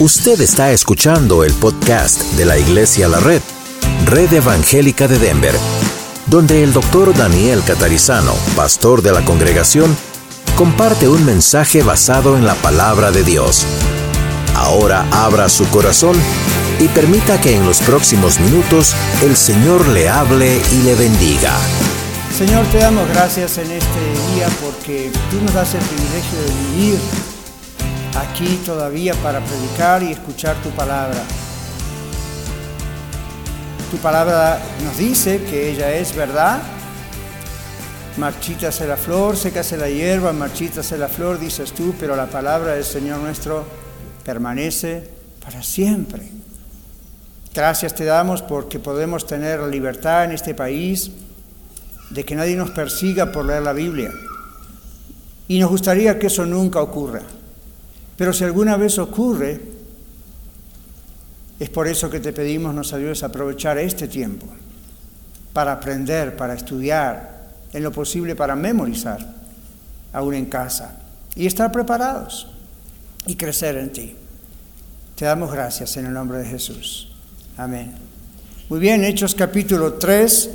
Usted está escuchando el podcast de la Iglesia La Red, Red Evangélica de Denver, donde el doctor Daniel Catarizano, pastor de la congregación, comparte un mensaje basado en la palabra de Dios. Ahora abra su corazón y permita que en los próximos minutos el Señor le hable y le bendiga. Señor, te damos gracias en este día porque tú nos das el privilegio de vivir aquí todavía para predicar y escuchar tu palabra. Tu palabra nos dice que ella es verdad. Marchítase la flor, sécase la hierba, marchítase la flor, dices tú, pero la palabra del Señor nuestro permanece para siempre. Gracias te damos porque podemos tener libertad en este país de que nadie nos persiga por leer la Biblia. Y nos gustaría que eso nunca ocurra. Pero si alguna vez ocurre, es por eso que te pedimos nos ayudes a aprovechar este tiempo para aprender, para estudiar, en lo posible para memorizar, aún en casa, y estar preparados y crecer en ti. Te damos gracias en el nombre de Jesús. Amén. Muy bien, Hechos capítulo 3,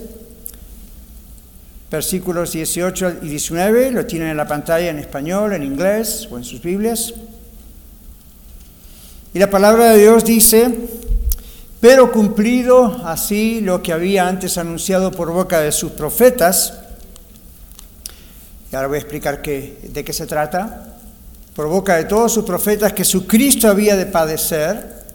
versículos 18 y 19, lo tienen en la pantalla en español, en inglés o en sus Biblias. Y la palabra de Dios dice, pero cumplido así lo que había antes anunciado por boca de sus profetas, y ahora voy a explicar de qué se trata, por boca de todos sus profetas que su Cristo había de padecer,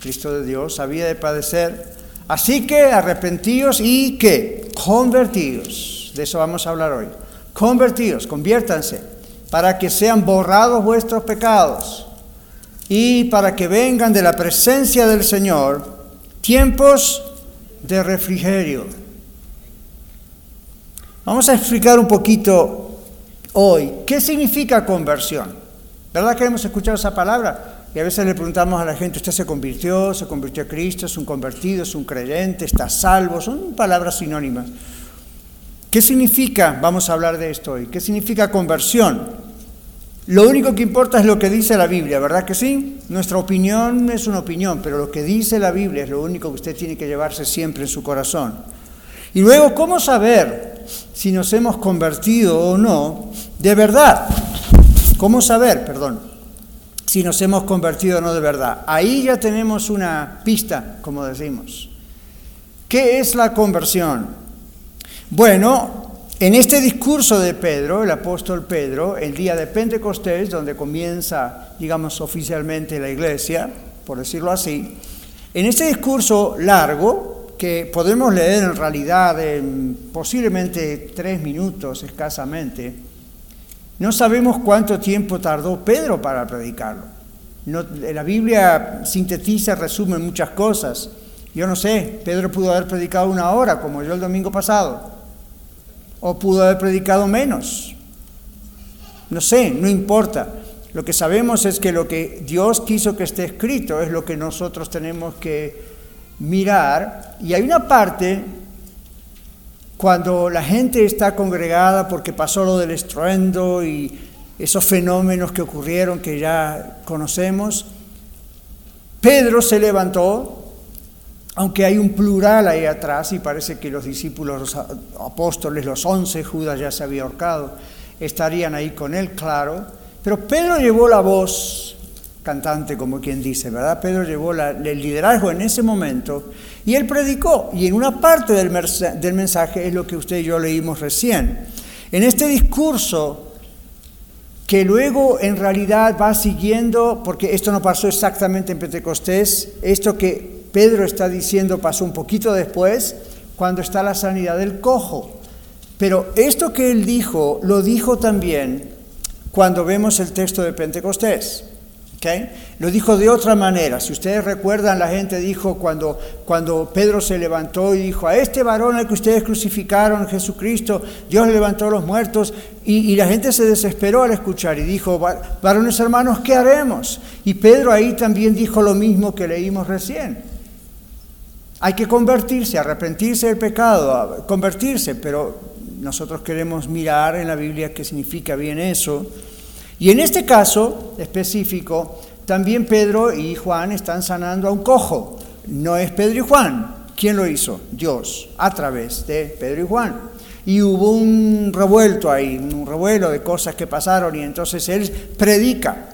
Cristo de Dios había de padecer, así que arrepentidos y que convertidos, de eso vamos a hablar hoy, convertidos, conviértanse, para que sean borrados vuestros pecados y para que vengan de la presencia del Señor tiempos de refrigerio. Vamos a explicar un poquito hoy qué significa conversión. ¿Verdad que hemos escuchado esa palabra? Y a veces le preguntamos a la gente, ¿usted se convirtió? ¿Se convirtió a Cristo? ¿Es un convertido? ¿Es un creyente? ¿Está salvo? Son palabras sinónimas. ¿Qué significa? Vamos a hablar de esto hoy. ¿Qué significa conversión? Lo único que importa es lo que dice la Biblia, ¿verdad que sí? Nuestra opinión es una opinión, pero lo que dice la Biblia es lo único que usted tiene que llevarse siempre en su corazón. Y luego, ¿cómo saber si nos hemos convertido o no de verdad? ¿Cómo saber, perdón, si nos hemos convertido o no de verdad? Ahí ya tenemos una pista, como decimos. ¿Qué es la conversión? Bueno, en este discurso de Pedro, el apóstol Pedro, el día de Pentecostés, donde comienza, digamos, oficialmente la iglesia, por decirlo así, en este discurso largo, que podemos leer en realidad en posiblemente tres minutos escasamente, no sabemos cuánto tiempo tardó Pedro para predicarlo. la Biblia sintetiza, resume muchas cosas. Yo no sé, Pedro pudo haber predicado una hora, como yo el domingo pasado o pudo haber predicado menos. No sé, no importa. Lo que sabemos es que lo que Dios quiso que esté escrito es lo que nosotros tenemos que mirar. Y hay una parte cuando la gente está congregada porque pasó lo del estruendo y esos fenómenos que ocurrieron que ya conocemos, Pedro se levantó aunque hay un plural ahí atrás y parece que los discípulos, los apóstoles, los once, Judas ya se había ahorcado, estarían ahí con él, claro, pero Pedro llevó la voz cantante, como quien dice, ¿verdad? Pedro llevó el liderazgo en ese momento y él predicó, y en una parte del, del mensaje es lo que usted y yo leímos recién. En este discurso que luego en realidad va siguiendo, porque esto no pasó exactamente en Pentecostés, esto que Pedro está diciendo pasó un poquito después, cuando está la sanidad del cojo. Pero esto que él dijo, lo dijo también cuando vemos el texto de Pentecostés. Lo dijo de otra manera. Si ustedes recuerdan, la gente dijo cuando, cuando Pedro se levantó y dijo, a este varón al que ustedes crucificaron, Jesucristo, Dios le levantó a los muertos, y, y la gente se desesperó al escuchar y dijo, varones hermanos, ¿qué haremos? Y Pedro ahí también dijo lo mismo que leímos recién. Hay que convertirse, arrepentirse del pecado, convertirse, pero nosotros queremos mirar en la Biblia qué significa bien eso. Y en este caso específico, también Pedro y Juan están sanando a un cojo. No es Pedro y Juan. ¿Quién lo hizo? Dios, a través de Pedro y Juan. Y hubo un revuelto ahí, un revuelo de cosas que pasaron y entonces él predica.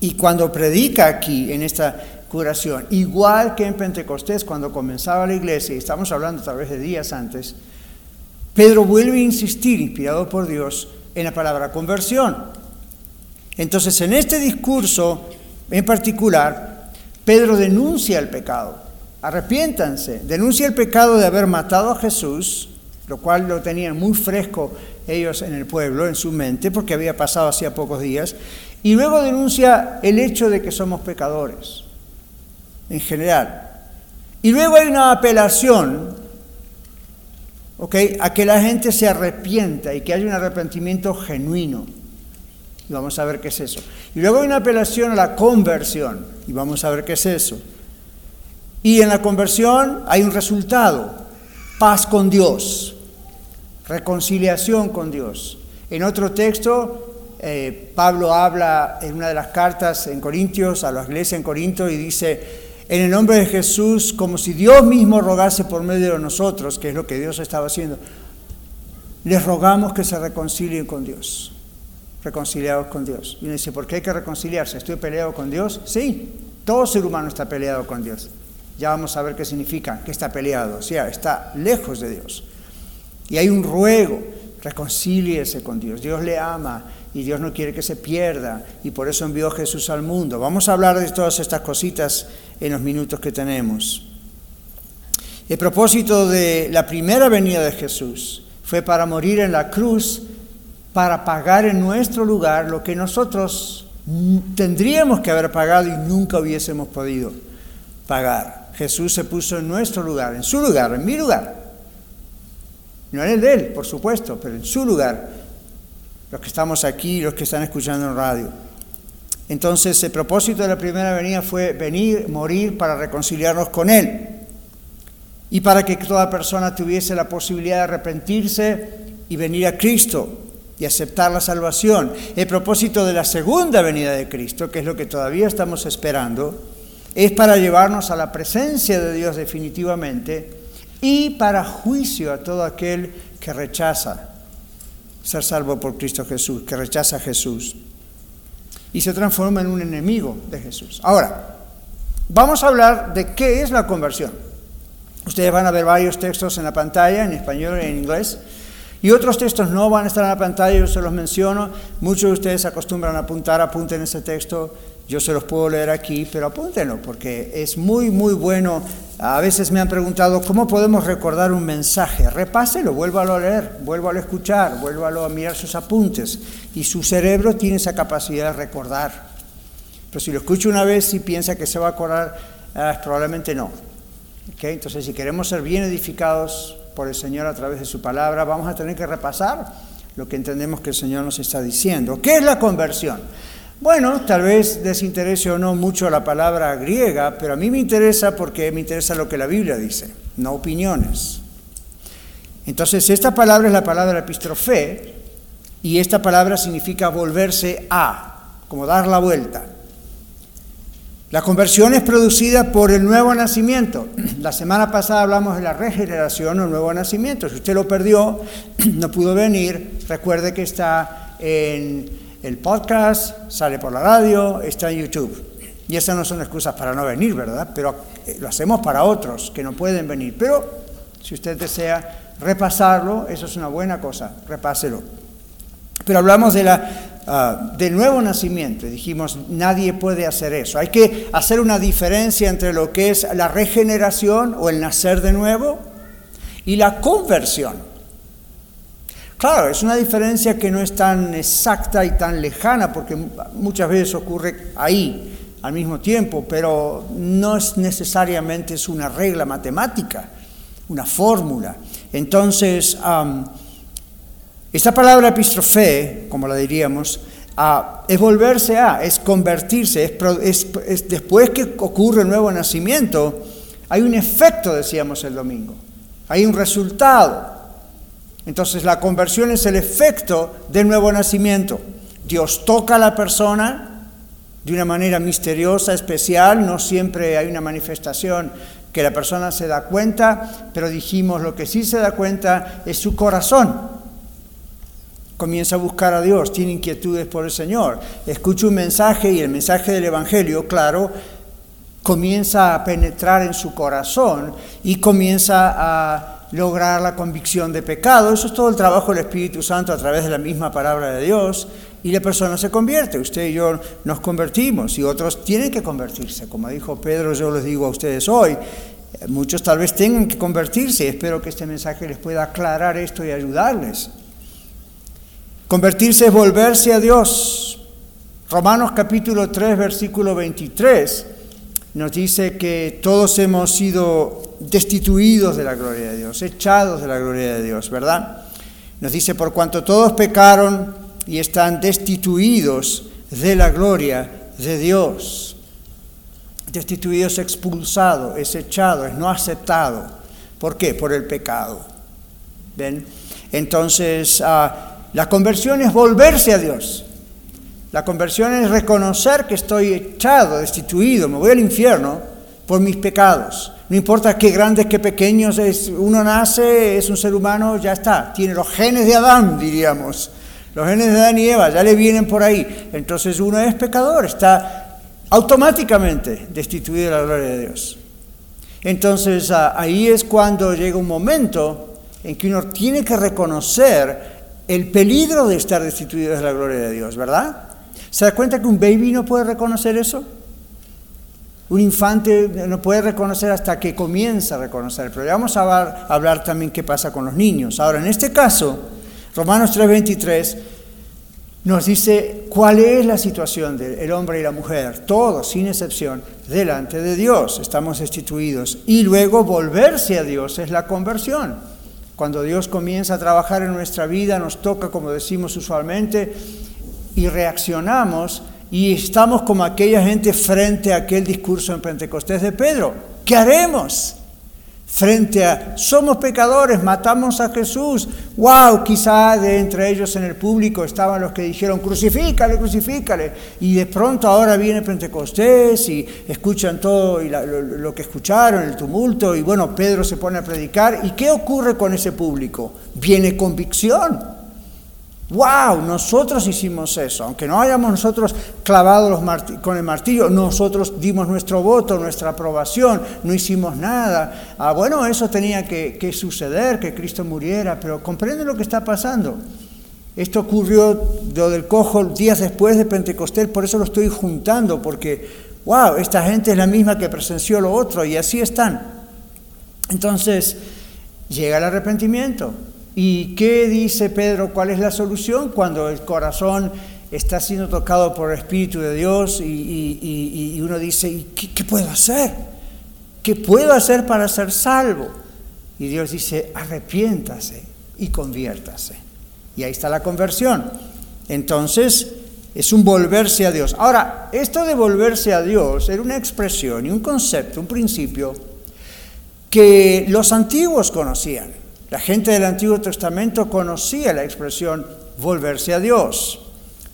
Y cuando predica aquí en esta curación, igual que en Pentecostés cuando comenzaba la iglesia, y estamos hablando tal vez de días antes, Pedro vuelve a insistir, inspirado por Dios, en la palabra conversión. Entonces, en este discurso en particular, Pedro denuncia el pecado. Arrepiéntanse, denuncia el pecado de haber matado a Jesús, lo cual lo tenían muy fresco ellos en el pueblo, en su mente, porque había pasado hacía pocos días, y luego denuncia el hecho de que somos pecadores, en general. Y luego hay una apelación a que la gente se arrepienta y que haya un arrepentimiento genuino. Y vamos a ver qué es eso. Y luego hay una apelación a la conversión. Y vamos a ver qué es eso. Y en la conversión hay un resultado. Paz con Dios. Reconciliación con Dios. En otro texto, eh, Pablo habla en una de las cartas en Corintios, a la iglesia en Corinto, y dice, en el nombre de Jesús, como si Dios mismo rogase por medio de nosotros, que es lo que Dios estaba haciendo, les rogamos que se reconcilien con Dios, reconciliados con Dios. Y uno dice, ¿por qué hay que reconciliarse? ¿Estoy peleado con Dios? Sí, todo ser humano está peleado con Dios. Ya vamos a ver qué significa que está peleado, o sea, está lejos de Dios. Y hay un ruego, reconcíliese con Dios, Dios le ama y Dios no quiere que se pierda y por eso envió a Jesús al mundo. Vamos a hablar de todas estas cositas en los minutos que tenemos. El propósito de la primera venida de Jesús fue para morir en la cruz, para pagar en nuestro lugar lo que nosotros tendríamos que haber pagado y nunca hubiésemos podido pagar. Jesús se puso en nuestro lugar, en su lugar, en mi lugar. No en el de él, por supuesto, pero en su lugar los que estamos aquí, los que están escuchando en radio. Entonces el propósito de la primera venida fue venir, morir para reconciliarnos con Él y para que toda persona tuviese la posibilidad de arrepentirse y venir a Cristo y aceptar la salvación. El propósito de la segunda venida de Cristo, que es lo que todavía estamos esperando, es para llevarnos a la presencia de Dios definitivamente y para juicio a todo aquel que rechaza ser salvo por Cristo Jesús, que rechaza a Jesús y se transforma en un enemigo de Jesús. Ahora, vamos a hablar de qué es la conversión. Ustedes van a ver varios textos en la pantalla, en español y en inglés, y otros textos no van a estar en la pantalla, yo se los menciono. Muchos de ustedes acostumbran a apuntar, apunten ese texto yo se los puedo leer aquí, pero apúntenlo, porque es muy, muy bueno. A veces me han preguntado, ¿cómo podemos recordar un mensaje? Repáselo, vuélvalo a leer, vuélvalo a escuchar, vuélvalo a mirar sus apuntes. Y su cerebro tiene esa capacidad de recordar. Pero si lo escucha una vez y piensa que se va a acordar, ah, probablemente no. Entonces, si queremos ser bien edificados por el Señor a través de su palabra, vamos a tener que repasar lo que entendemos que el Señor nos está diciendo. ¿Qué es la conversión? Bueno, tal vez les interese o no mucho la palabra griega, pero a mí me interesa porque me interesa lo que la Biblia dice, no opiniones. Entonces, esta palabra es la palabra epistrofé y esta palabra significa volverse a, como dar la vuelta. La conversión es producida por el nuevo nacimiento. La semana pasada hablamos de la regeneración o nuevo nacimiento. Si usted lo perdió, no pudo venir, recuerde que está en el podcast sale por la radio, está en YouTube. Y esas no son excusas para no venir, ¿verdad? Pero eh, lo hacemos para otros que no pueden venir. Pero si usted desea repasarlo, eso es una buena cosa, repáselo. Pero hablamos de la, ah, del nuevo nacimiento. Dijimos, nadie puede hacer eso. Hay que hacer una diferencia entre lo que es la regeneración o el nacer de nuevo y la conversión. Claro, es una diferencia que no es tan exacta y tan lejana, porque muchas veces ocurre ahí al mismo tiempo, pero no es necesariamente es una regla matemática, una fórmula. Entonces, esta palabra epistrofé, como la diríamos, ah, es volverse a, es convertirse, es, después que ocurre el nuevo nacimiento, hay un efecto, decíamos el domingo, hay un resultado. Entonces la conversión es el efecto del nuevo nacimiento. Dios toca a la persona de una manera misteriosa, especial, no siempre hay una manifestación que la persona se da cuenta, pero dijimos lo que sí se da cuenta es su corazón. Comienza a buscar a Dios, tiene inquietudes por el Señor, escucha un mensaje y el mensaje del Evangelio, claro, comienza a penetrar en su corazón y comienza a lograr la convicción de pecado. Eso es todo el trabajo del Espíritu Santo a través de la misma palabra de Dios y la persona se convierte. Usted y yo nos convertimos y otros tienen que convertirse. Como dijo Pedro, yo les digo a ustedes hoy, muchos tal vez tengan que convertirse. Espero que este mensaje les pueda aclarar esto y ayudarles. Convertirse es volverse a Dios. Romanos capítulo 3, versículo 23 nos dice que todos hemos sido destituidos de la gloria de Dios, echados de la gloria de Dios, ¿verdad? Nos dice, por cuanto todos pecaron y están destituidos de la gloria de Dios. Destituido es expulsado, es echado, es no aceptado. ¿Por qué? Por el pecado. ¿Ven? Entonces, ah, la conversión es volverse a Dios. La conversión es reconocer que estoy echado, destituido, me voy al infierno por mis pecados. No importa qué grandes, qué pequeños, es, uno nace, es un ser humano, ya está. Tiene los genes de Adán, diríamos. Los genes de Adán y Eva ya le vienen por ahí. Entonces uno es pecador, está automáticamente destituido de la gloria de Dios. Entonces ah, ahí es cuando llega un momento en que uno tiene que reconocer el peligro de estar destituido de la gloria de Dios, ¿verdad? ¿Se da cuenta que un baby no puede reconocer eso? Un infante no puede reconocer hasta que comienza a reconocer. Pero vamos a hablar, también qué pasa con los niños. Ahora, en este caso, Romanos 3:23 nos dice cuál es la situación del hombre y la mujer, todos, sin excepción, delante de Dios. Estamos destituidos. Y luego volverse a Dios es la conversión. Cuando Dios comienza a trabajar en nuestra vida, nos toca, como decimos usualmente, y reaccionamos y estamos como aquella gente frente a aquel discurso en Pentecostés de Pedro. ¿Qué haremos? Frente a, somos pecadores, matamos a Jesús. ¡Wow! Quizá de entre ellos en el público estaban los que dijeron, crucifícale, crucifícale. Y de pronto ahora viene Pentecostés y escuchan todo y lo, lo que escucharon, el tumulto. Y bueno, Pedro se pone a predicar. ¿Y qué ocurre con ese público? Viene convicción ¡Wow! Nosotros hicimos eso. Aunque no hayamos nosotros clavado con el martillo, nosotros dimos nuestro voto, nuestra aprobación, no hicimos nada. Ah, bueno, eso tenía que, que suceder, que Cristo muriera, pero comprende lo que está pasando. Esto ocurrió lo del cojo días después de Pentecostés, por eso lo estoy juntando, porque, wow, esta gente es la misma que presenció lo otro y así están. Entonces, llega el arrepentimiento, ¿Y qué dice Pedro? ¿Cuál es la solución cuando el corazón está siendo tocado por el Espíritu de Dios y, uno dice, qué, puedo hacer? ¿Qué puedo hacer para ser salvo? Y Dios dice, arrepiéntase y conviértase. Y ahí está la conversión. Entonces, es un volverse a Dios. Ahora, esto de volverse a Dios era una expresión y un concepto, un principio que los antiguos conocían. La gente del Antiguo Testamento conocía la expresión volverse a Dios.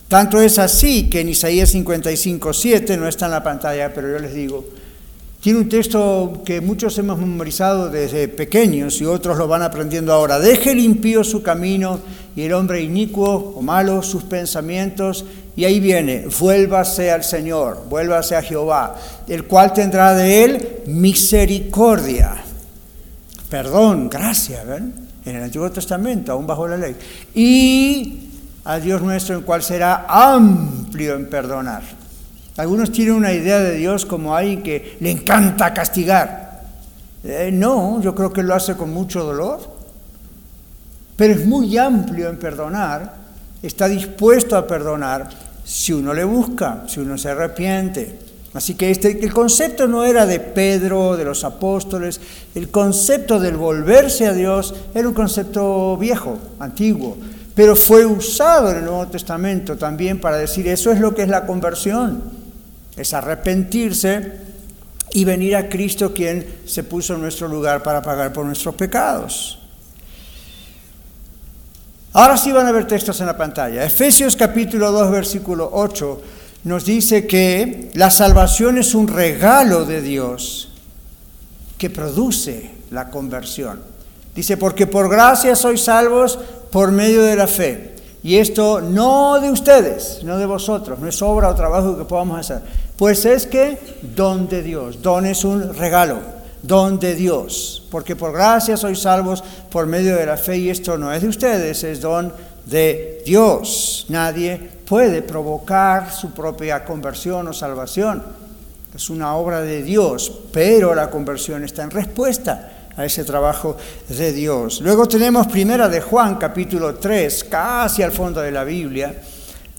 Tanto es así que en Isaías 55, 7, no está en la pantalla, pero yo les digo, tiene un texto que muchos hemos memorizado desde pequeños y otros lo van aprendiendo ahora. Deje el impío su camino y el hombre inicuo o malo sus pensamientos. Y ahí viene, vuélvase al Señor, vuélvase a Jehová, el cual tendrá de él misericordia perdón, gracia, ¿ven? En el Antiguo Testamento, aún bajo la ley. Y a Dios nuestro, en cual será amplio en perdonar. Algunos tienen una idea de Dios como alguien que le encanta castigar. Eh, no, yo creo que lo hace con mucho dolor, pero es muy amplio en perdonar, está dispuesto a perdonar si uno le busca, si uno se arrepiente. Así que este, el concepto no era de Pedro, de los apóstoles, el concepto del volverse a Dios era un concepto viejo, antiguo, pero fue usado en el Nuevo Testamento también para decir eso es lo que es la conversión, es arrepentirse y venir a Cristo quien se puso en nuestro lugar para pagar por nuestros pecados. Ahora sí van a ver textos en la pantalla. Efesios capítulo 2, versículo 8 nos dice que la salvación es un regalo de Dios que produce la conversión. Dice, porque por gracia sois salvos por medio de la fe. Y esto no de ustedes, no de vosotros, no es obra o trabajo que podamos hacer. Pues es que don de Dios, don es un regalo, don de Dios. Porque por gracia sois salvos por medio de la fe y esto no es de ustedes, es don de Dios. Nadie puede provocar su propia conversión o salvación. Es una obra de Dios, pero la conversión está en respuesta a ese trabajo de Dios. Luego tenemos primera de Juan, capítulo 3, casi al fondo de la Biblia,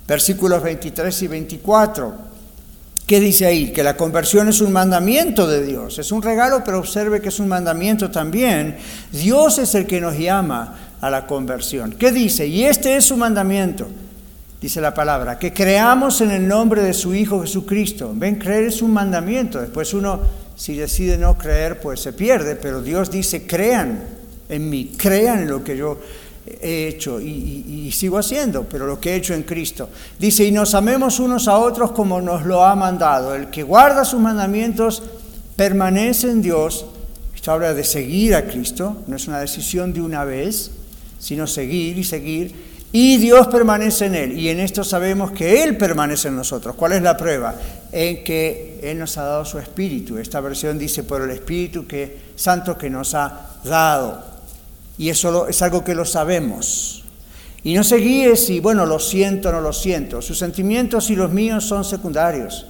versículos 23 y 24. ¿Qué dice ahí? Que la conversión es un mandamiento de Dios. Es un regalo, pero observe que es un mandamiento también. Dios es el que nos llama a la conversión. ¿Qué dice? Y este es su mandamiento, dice la palabra, que creamos en el nombre de su Hijo Jesucristo. Ven, creer es un mandamiento. Después uno si decide no creer, pues se pierde, pero Dios dice, crean en mí, crean en lo que yo he hecho y, sigo haciendo, pero lo que he hecho en Cristo. Dice, y nos amemos unos a otros como nos lo ha mandado. El que guarda sus mandamientos permanece en Dios. Esto habla de seguir a Cristo, no es una decisión de una vez, sino seguir y seguir y Dios permanece en él. Y en esto sabemos que Él permanece en nosotros. ¿Cuál es la prueba? En que Él nos ha dado su Espíritu. Esta versión dice por el Espíritu que, Santo que nos ha dado. Y eso es algo que lo sabemos. Y no se guíe si, bueno, lo siento o no lo siento. Sus sentimientos y los míos son secundarios.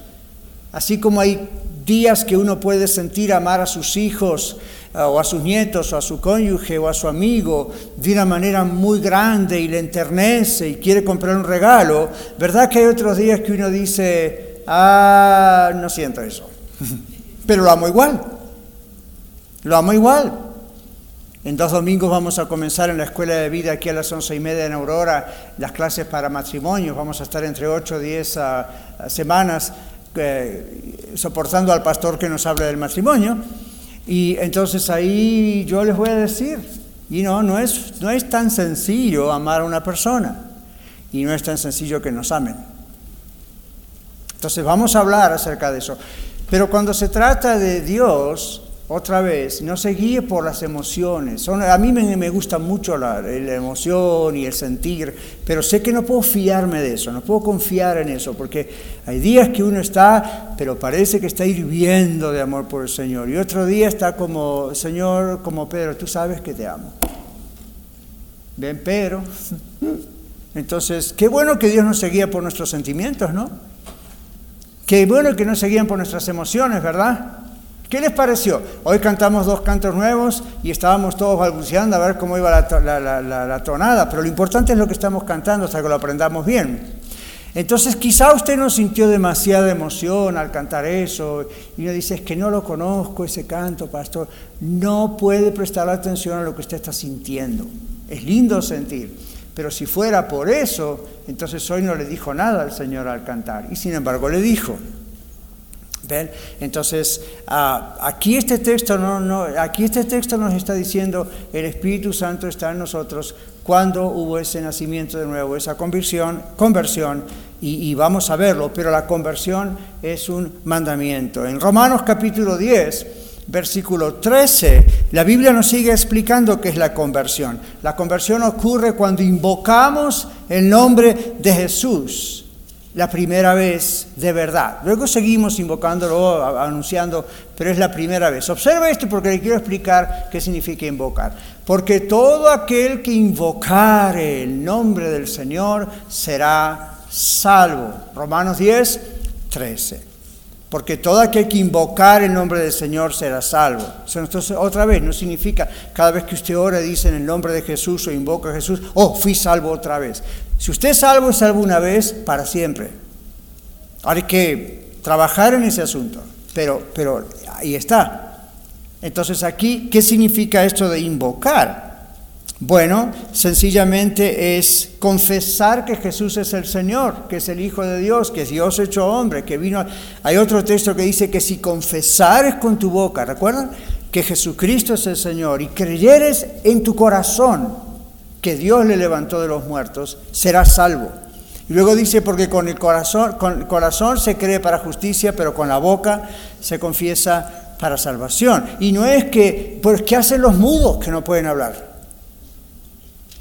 Así como hay días que uno puede sentir amar a sus hijos o a sus nietos o a su cónyuge o a su amigo de una manera muy grande y le enternece y quiere comprar un regalo, ¿verdad que hay otros días que uno dice, ah, no siento eso? Pero lo amo igual, lo amo igual. En dos domingos vamos a comenzar en la escuela de vida aquí a las once y media en Aurora las clases para matrimonios. Vamos a estar entre ocho o diez ah, semanas eh, soportando al pastor que nos hable del matrimonio. Y entonces ahí yo les voy a decir, y no, no es, no es tan sencillo amar a una persona, y no es tan sencillo que nos amen. Entonces vamos a hablar acerca de eso. Pero cuando se trata de Dios, otra vez, no se guíe por las emociones. a mí me, gusta mucho la, emoción y el sentir, pero sé que no puedo fiarme de eso, no puedo confiar en eso, porque hay días que uno está, pero parece que está hirviendo de amor por el Señor, y otro día está como, Señor, como Pedro, tú sabes que te amo. Ven, pero, entonces, qué bueno que Dios nos seguía por nuestros sentimientos, ¿no? Qué bueno que nos seguían por nuestras emociones, ¿verdad? ¿Qué les pareció? Hoy cantamos dos cantos nuevos y estábamos todos balbuceando a ver cómo iba la, tonada, pero lo importante es lo que estamos cantando hasta que lo aprendamos bien. Entonces quizá usted no sintió demasiada emoción al cantar eso y uno dice, que no lo conozco ese canto, pastor. No puede prestar atención a lo que usted está sintiendo. Es lindo sentir, pero si fuera por eso, entonces hoy no le dijo nada al Señor al cantar y sin embargo le dijo. Entonces, ah, aquí, este texto no, no, aquí este texto nos está diciendo, el Espíritu Santo está en nosotros cuando hubo ese nacimiento de nuevo, esa conversión, conversión y, y, vamos a verlo, pero la conversión es un mandamiento. En Romanos capítulo 10, versículo 13, la Biblia nos sigue explicando qué es la conversión. La conversión ocurre cuando invocamos el nombre de Jesús la primera vez de verdad. Luego seguimos invocándolo, anunciando, pero es la primera vez. Observa esto porque le quiero explicar qué significa invocar. Porque todo aquel que invocare el nombre del Señor será salvo. Romanos 10, 13. Porque todo aquel que invocar el nombre del Señor será salvo. Entonces, otra vez, no significa cada vez que usted ora dice en el nombre de Jesús o invoca a Jesús, oh, fui salvo otra vez. Si usted es salvo, es salvo una vez para siempre. Hay que trabajar en ese asunto, pero, pero ahí está. Entonces aquí, ¿qué significa esto de invocar? Bueno, sencillamente es confesar que Jesús es el Señor, que es el Hijo de Dios, que Dios hecho hombre, que vino... Hay otro texto que dice que si confesares con tu boca, ¿recuerdan? Que Jesucristo es el Señor y creyeres en tu corazón que Dios le levantó de los muertos, será salvo. Y luego dice, porque con el corazón, con el corazón se cree para justicia, pero con la boca se confiesa para salvación. Y no es que, pues, ¿qué hacen los mudos que no pueden hablar?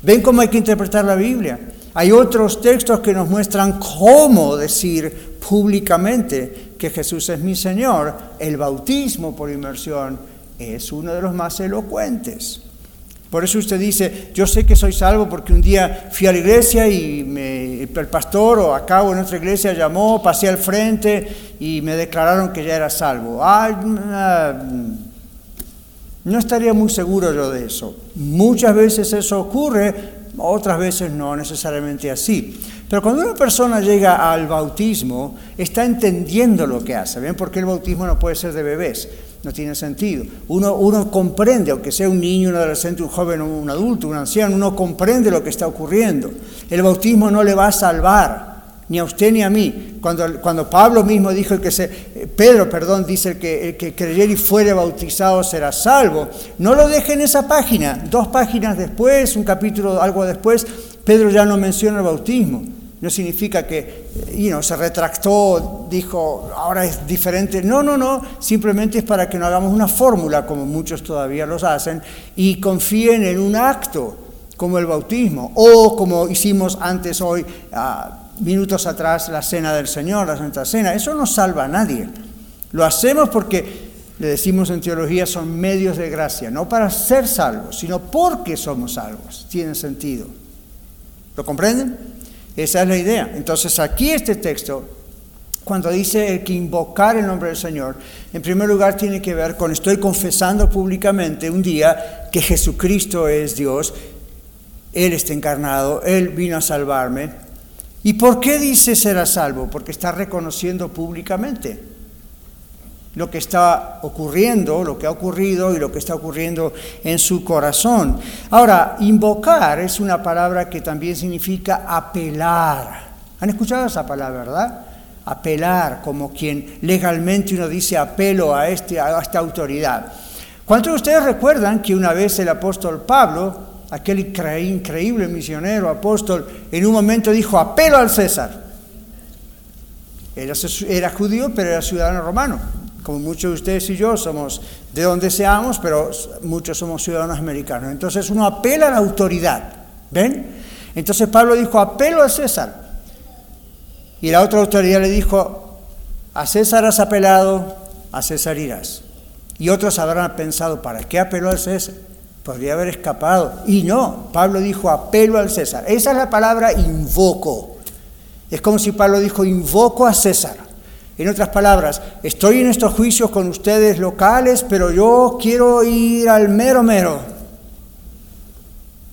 ¿Ven cómo hay que interpretar la Biblia? Hay otros textos que nos muestran cómo decir públicamente que Jesús es mi Señor. El bautismo por inmersión es uno de los más elocuentes. Por eso usted dice, yo sé que soy salvo porque un día fui a la iglesia y el pastor o acá o en otra iglesia llamó, pasé al frente y me declararon que ya era salvo. No estaría muy seguro yo de eso. Muchas veces eso ocurre, otras veces no necesariamente así. Pero cuando una persona llega al bautismo, está entendiendo lo que hace. ¿Ven? Porque el bautismo no puede ser de bebés no tiene sentido. Uno, uno comprende, aunque sea un niño, un adolescente, un joven, un adulto, un anciano, uno comprende lo que está ocurriendo. El bautismo no le va a salvar, ni a usted ni a mí. Cuando, cuando Pablo mismo dijo que se, eh, Pedro, perdón, dice que el que creyera y fuere bautizado será salvo, no lo deje en esa página. Dos páginas después, un capítulo algo después, Pedro ya no menciona el bautismo. No significa que se retractó, dijo, ahora es diferente. No, no, no. Simplemente es para que no hagamos una fórmula, como muchos todavía los hacen, y confíen en un acto, como el bautismo, o como hicimos antes hoy, minutos atrás, la cena del Señor, la Santa Cena. Eso no salva a nadie. Lo hacemos porque le decimos en teología, son medios de gracia, no para ser salvos, sino porque somos salvos. Tiene sentido. ¿Lo comprenden? Esa es la idea. Entonces aquí este texto, cuando dice el que invocar el nombre del Señor, en primer lugar tiene que ver con estoy confesando públicamente un día que Jesucristo es Dios, Él está encarnado, Él vino a salvarme. ¿Y por qué dice será salvo? Porque está reconociendo públicamente lo que está ocurriendo, lo que ha ocurrido y lo que está ocurriendo en su corazón. Ahora, invocar es una palabra que también significa apelar. ¿Han escuchado esa palabra, verdad? Apelar, como quien legalmente uno dice apelo a, este, a esta autoridad. ¿Cuántos de ustedes recuerdan que una vez el apóstol Pablo, aquel increíble misionero apóstol, en un momento dijo apelo al César? era judío, pero era ciudadano romano como muchos de ustedes y yo somos de donde seamos, pero muchos somos ciudadanos americanos. Entonces uno apela a la autoridad, ¿ven? Entonces Pablo dijo, apelo a César. Y la otra autoridad le dijo, a César has apelado, a César irás. Y otros habrán pensado, ¿para qué apeló al César? Podría haber escapado. Y no, Pablo dijo, apelo al César. Esa es la palabra invoco. Es como si Pablo dijo, invoco a César. En otras palabras, estoy en estos juicios con ustedes locales, pero yo quiero ir al mero mero,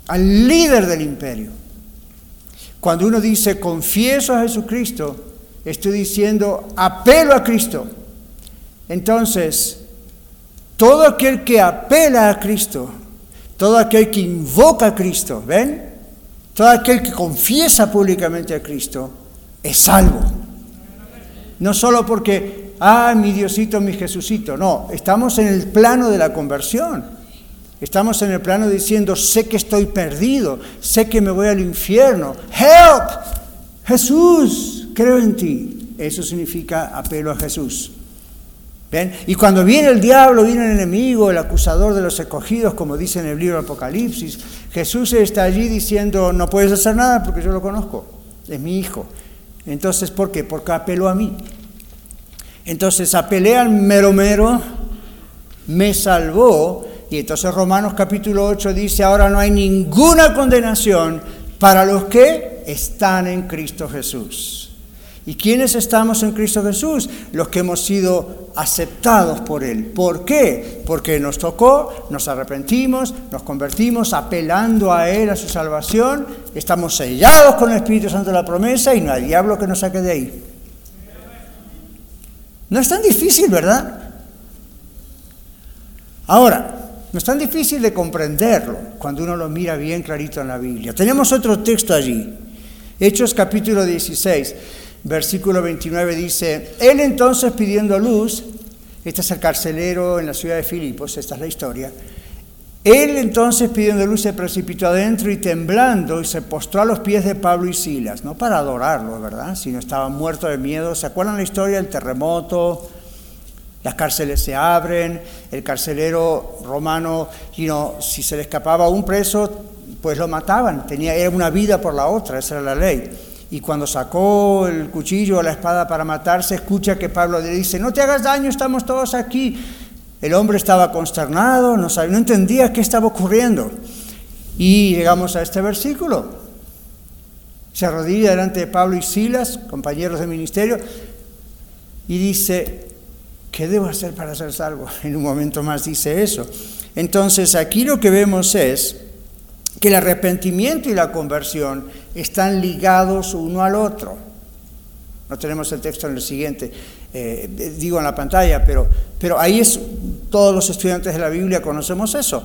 al líder del imperio. Cuando uno dice confieso a Jesucristo, estoy diciendo apelo a Cristo. Entonces, todo aquel que apela a Cristo, todo aquel que invoca a Cristo, ¿ven? Todo aquel que confiesa públicamente a Cristo, es salvo. No solo porque, ah, mi Diosito, mi Jesucito, no, estamos en el plano de la conversión. Estamos en el plano diciendo, sé que estoy perdido, sé que me voy al infierno. Help, Jesús, creo en ti. Eso significa apelo a Jesús. Y cuando viene el diablo, viene el enemigo, el acusador de los escogidos, como dice en el libro Apocalipsis, Jesús está allí diciendo, no puedes hacer nada porque yo lo conozco, es mi hijo. Entonces, ¿por qué? Porque apeló a mí. Entonces apelé al mero mero, me salvó, y entonces Romanos capítulo 8 dice, ahora no hay ninguna condenación para los que están en Cristo Jesús. ¿Y quiénes estamos en Cristo Jesús? Los que hemos sido aceptados por Él. ¿Por qué? Porque nos tocó, nos arrepentimos, nos convertimos apelando a Él, a su salvación, estamos sellados con el Espíritu Santo de la promesa y no hay diablo que nos saque de ahí. No es tan difícil, ¿verdad? Ahora, no es tan difícil de comprenderlo cuando uno lo mira bien clarito en la Biblia. Tenemos otro texto allí, Hechos capítulo 16 versículo 29 dice, él entonces pidiendo luz, este es el carcelero en la ciudad de Filipos, esta es la historia, Él entonces pidiendo luz se precipitó adentro y temblando y se postró a los pies de Pablo y Silas, no para adorarlo, ¿verdad? Sino estaba muerto de miedo. ¿Se acuerdan la historia del terremoto? Las cárceles se abren, el carcelero romano, si se le escapaba un preso, pues lo mataban, tenía, era una vida por la otra, esa era la ley. Y cuando sacó el cuchillo o la espada para matarse, escucha que Pablo le dice, no te hagas daño, estamos todos aquí. El hombre estaba consternado, no, no entendía qué estaba ocurriendo. Y llegamos a este versículo. Se arrodilla delante de Pablo y Silas, compañeros de ministerio, y dice, ¿qué debo hacer para ser salvo? En un momento más dice eso. Entonces aquí lo que vemos es que el arrepentimiento y la conversión están ligados uno al otro. No tenemos el texto en el siguiente, eh, digo en la pantalla, pero, pero ahí es, todos los estudiantes de la Biblia conocemos eso.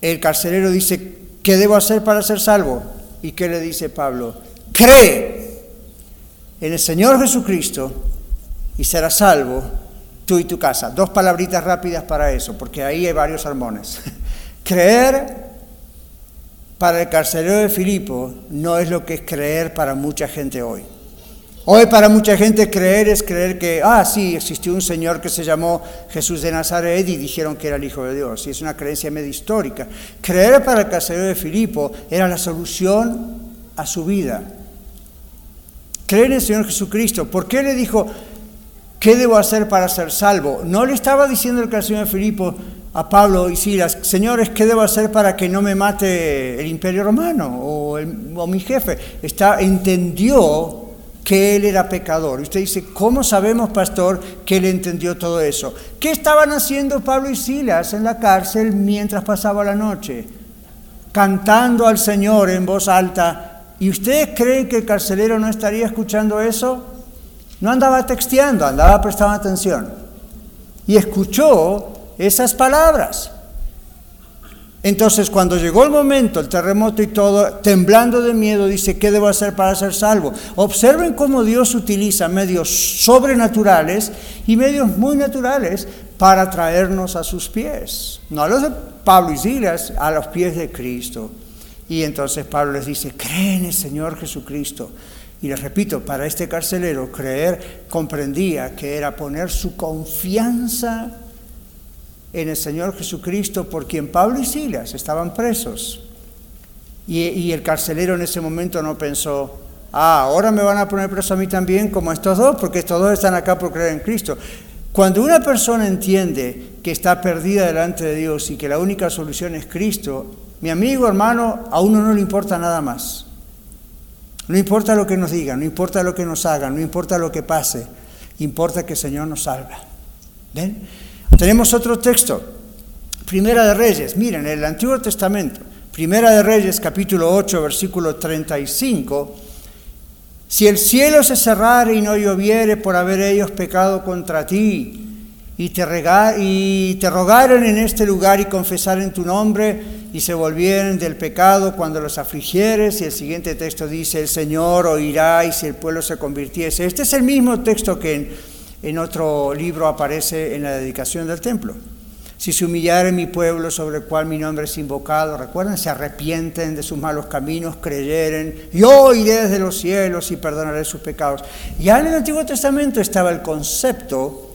El carcelero dice, ¿qué debo hacer para ser salvo? ¿Y qué le dice Pablo? Cree en el Señor Jesucristo y serás salvo tú y tu casa. Dos palabritas rápidas para eso, porque ahí hay varios sermones. Creer para el carcelero de Filipo no es lo que es creer para mucha gente hoy. Hoy para mucha gente creer es creer que, ah, sí, existió un señor que se llamó Jesús de Nazaret y dijeron que era el Hijo de Dios. Y es una creencia medio histórica. Creer para el carcelero de Filipo era la solución a su vida. Creer en el Señor Jesucristo. ¿Por qué le dijo, qué debo hacer para ser salvo? No le estaba diciendo el carcelero de Filipo, a Pablo y Silas, señores, ¿qué debo hacer para que no me mate el imperio romano o, mi jefe? Está, entendió que él era pecador. Y usted dice, ¿cómo sabemos, pastor, que él entendió todo eso? ¿Qué estaban haciendo Pablo y Silas en la cárcel mientras pasaba la noche? Cantando al Señor en voz alta. ¿Y ustedes creen que el carcelero no estaría escuchando eso? No andaba texteando, andaba prestando atención. Y escuchó esas palabras. Entonces, cuando llegó el momento, el terremoto y todo, temblando de miedo, dice, ¿qué debo hacer para ser salvo? Observen cómo Dios utiliza medios sobrenaturales y medios muy naturales para traernos a sus pies. No a los de Pablo y Silas, a los pies de Cristo. Y entonces Pablo les dice, creen en el Señor Jesucristo. Y les repito, para este carcelero, creer comprendía que era poner su confianza en el Señor Jesucristo por quien Pablo y Silas estaban presos. Y, el carcelero en ese momento no pensó, ah, ahora me van a poner preso a mí también como estos dos, porque estos dos están acá por creer en Cristo. Cuando una persona entiende que está perdida delante de Dios y que la única solución es Cristo, mi amigo, hermano, a uno no le importa nada más. No importa lo que nos digan, no importa lo que nos hagan, no importa lo que pase, importa que el Señor nos salva. ¿Ven? Tenemos otro texto, Primera de Reyes, miren, en el Antiguo Testamento, Primera de Reyes capítulo 8, versículo 35, si el cielo se cerrare y no lloviere por haber ellos pecado contra ti, y te, te rogaren en este lugar y confesaren tu nombre y se volvieren del pecado cuando los afligieres, y el siguiente texto dice, el Señor oirá y si el pueblo se convirtiese. Este es el mismo texto que en en otro libro aparece en la dedicación del templo. Si se humillare mi pueblo sobre el cual mi nombre es invocado, recuerden, se arrepienten de sus malos caminos, creyeren, yo iré desde los cielos y perdonaré sus pecados. Ya en el Antiguo Testamento estaba el concepto,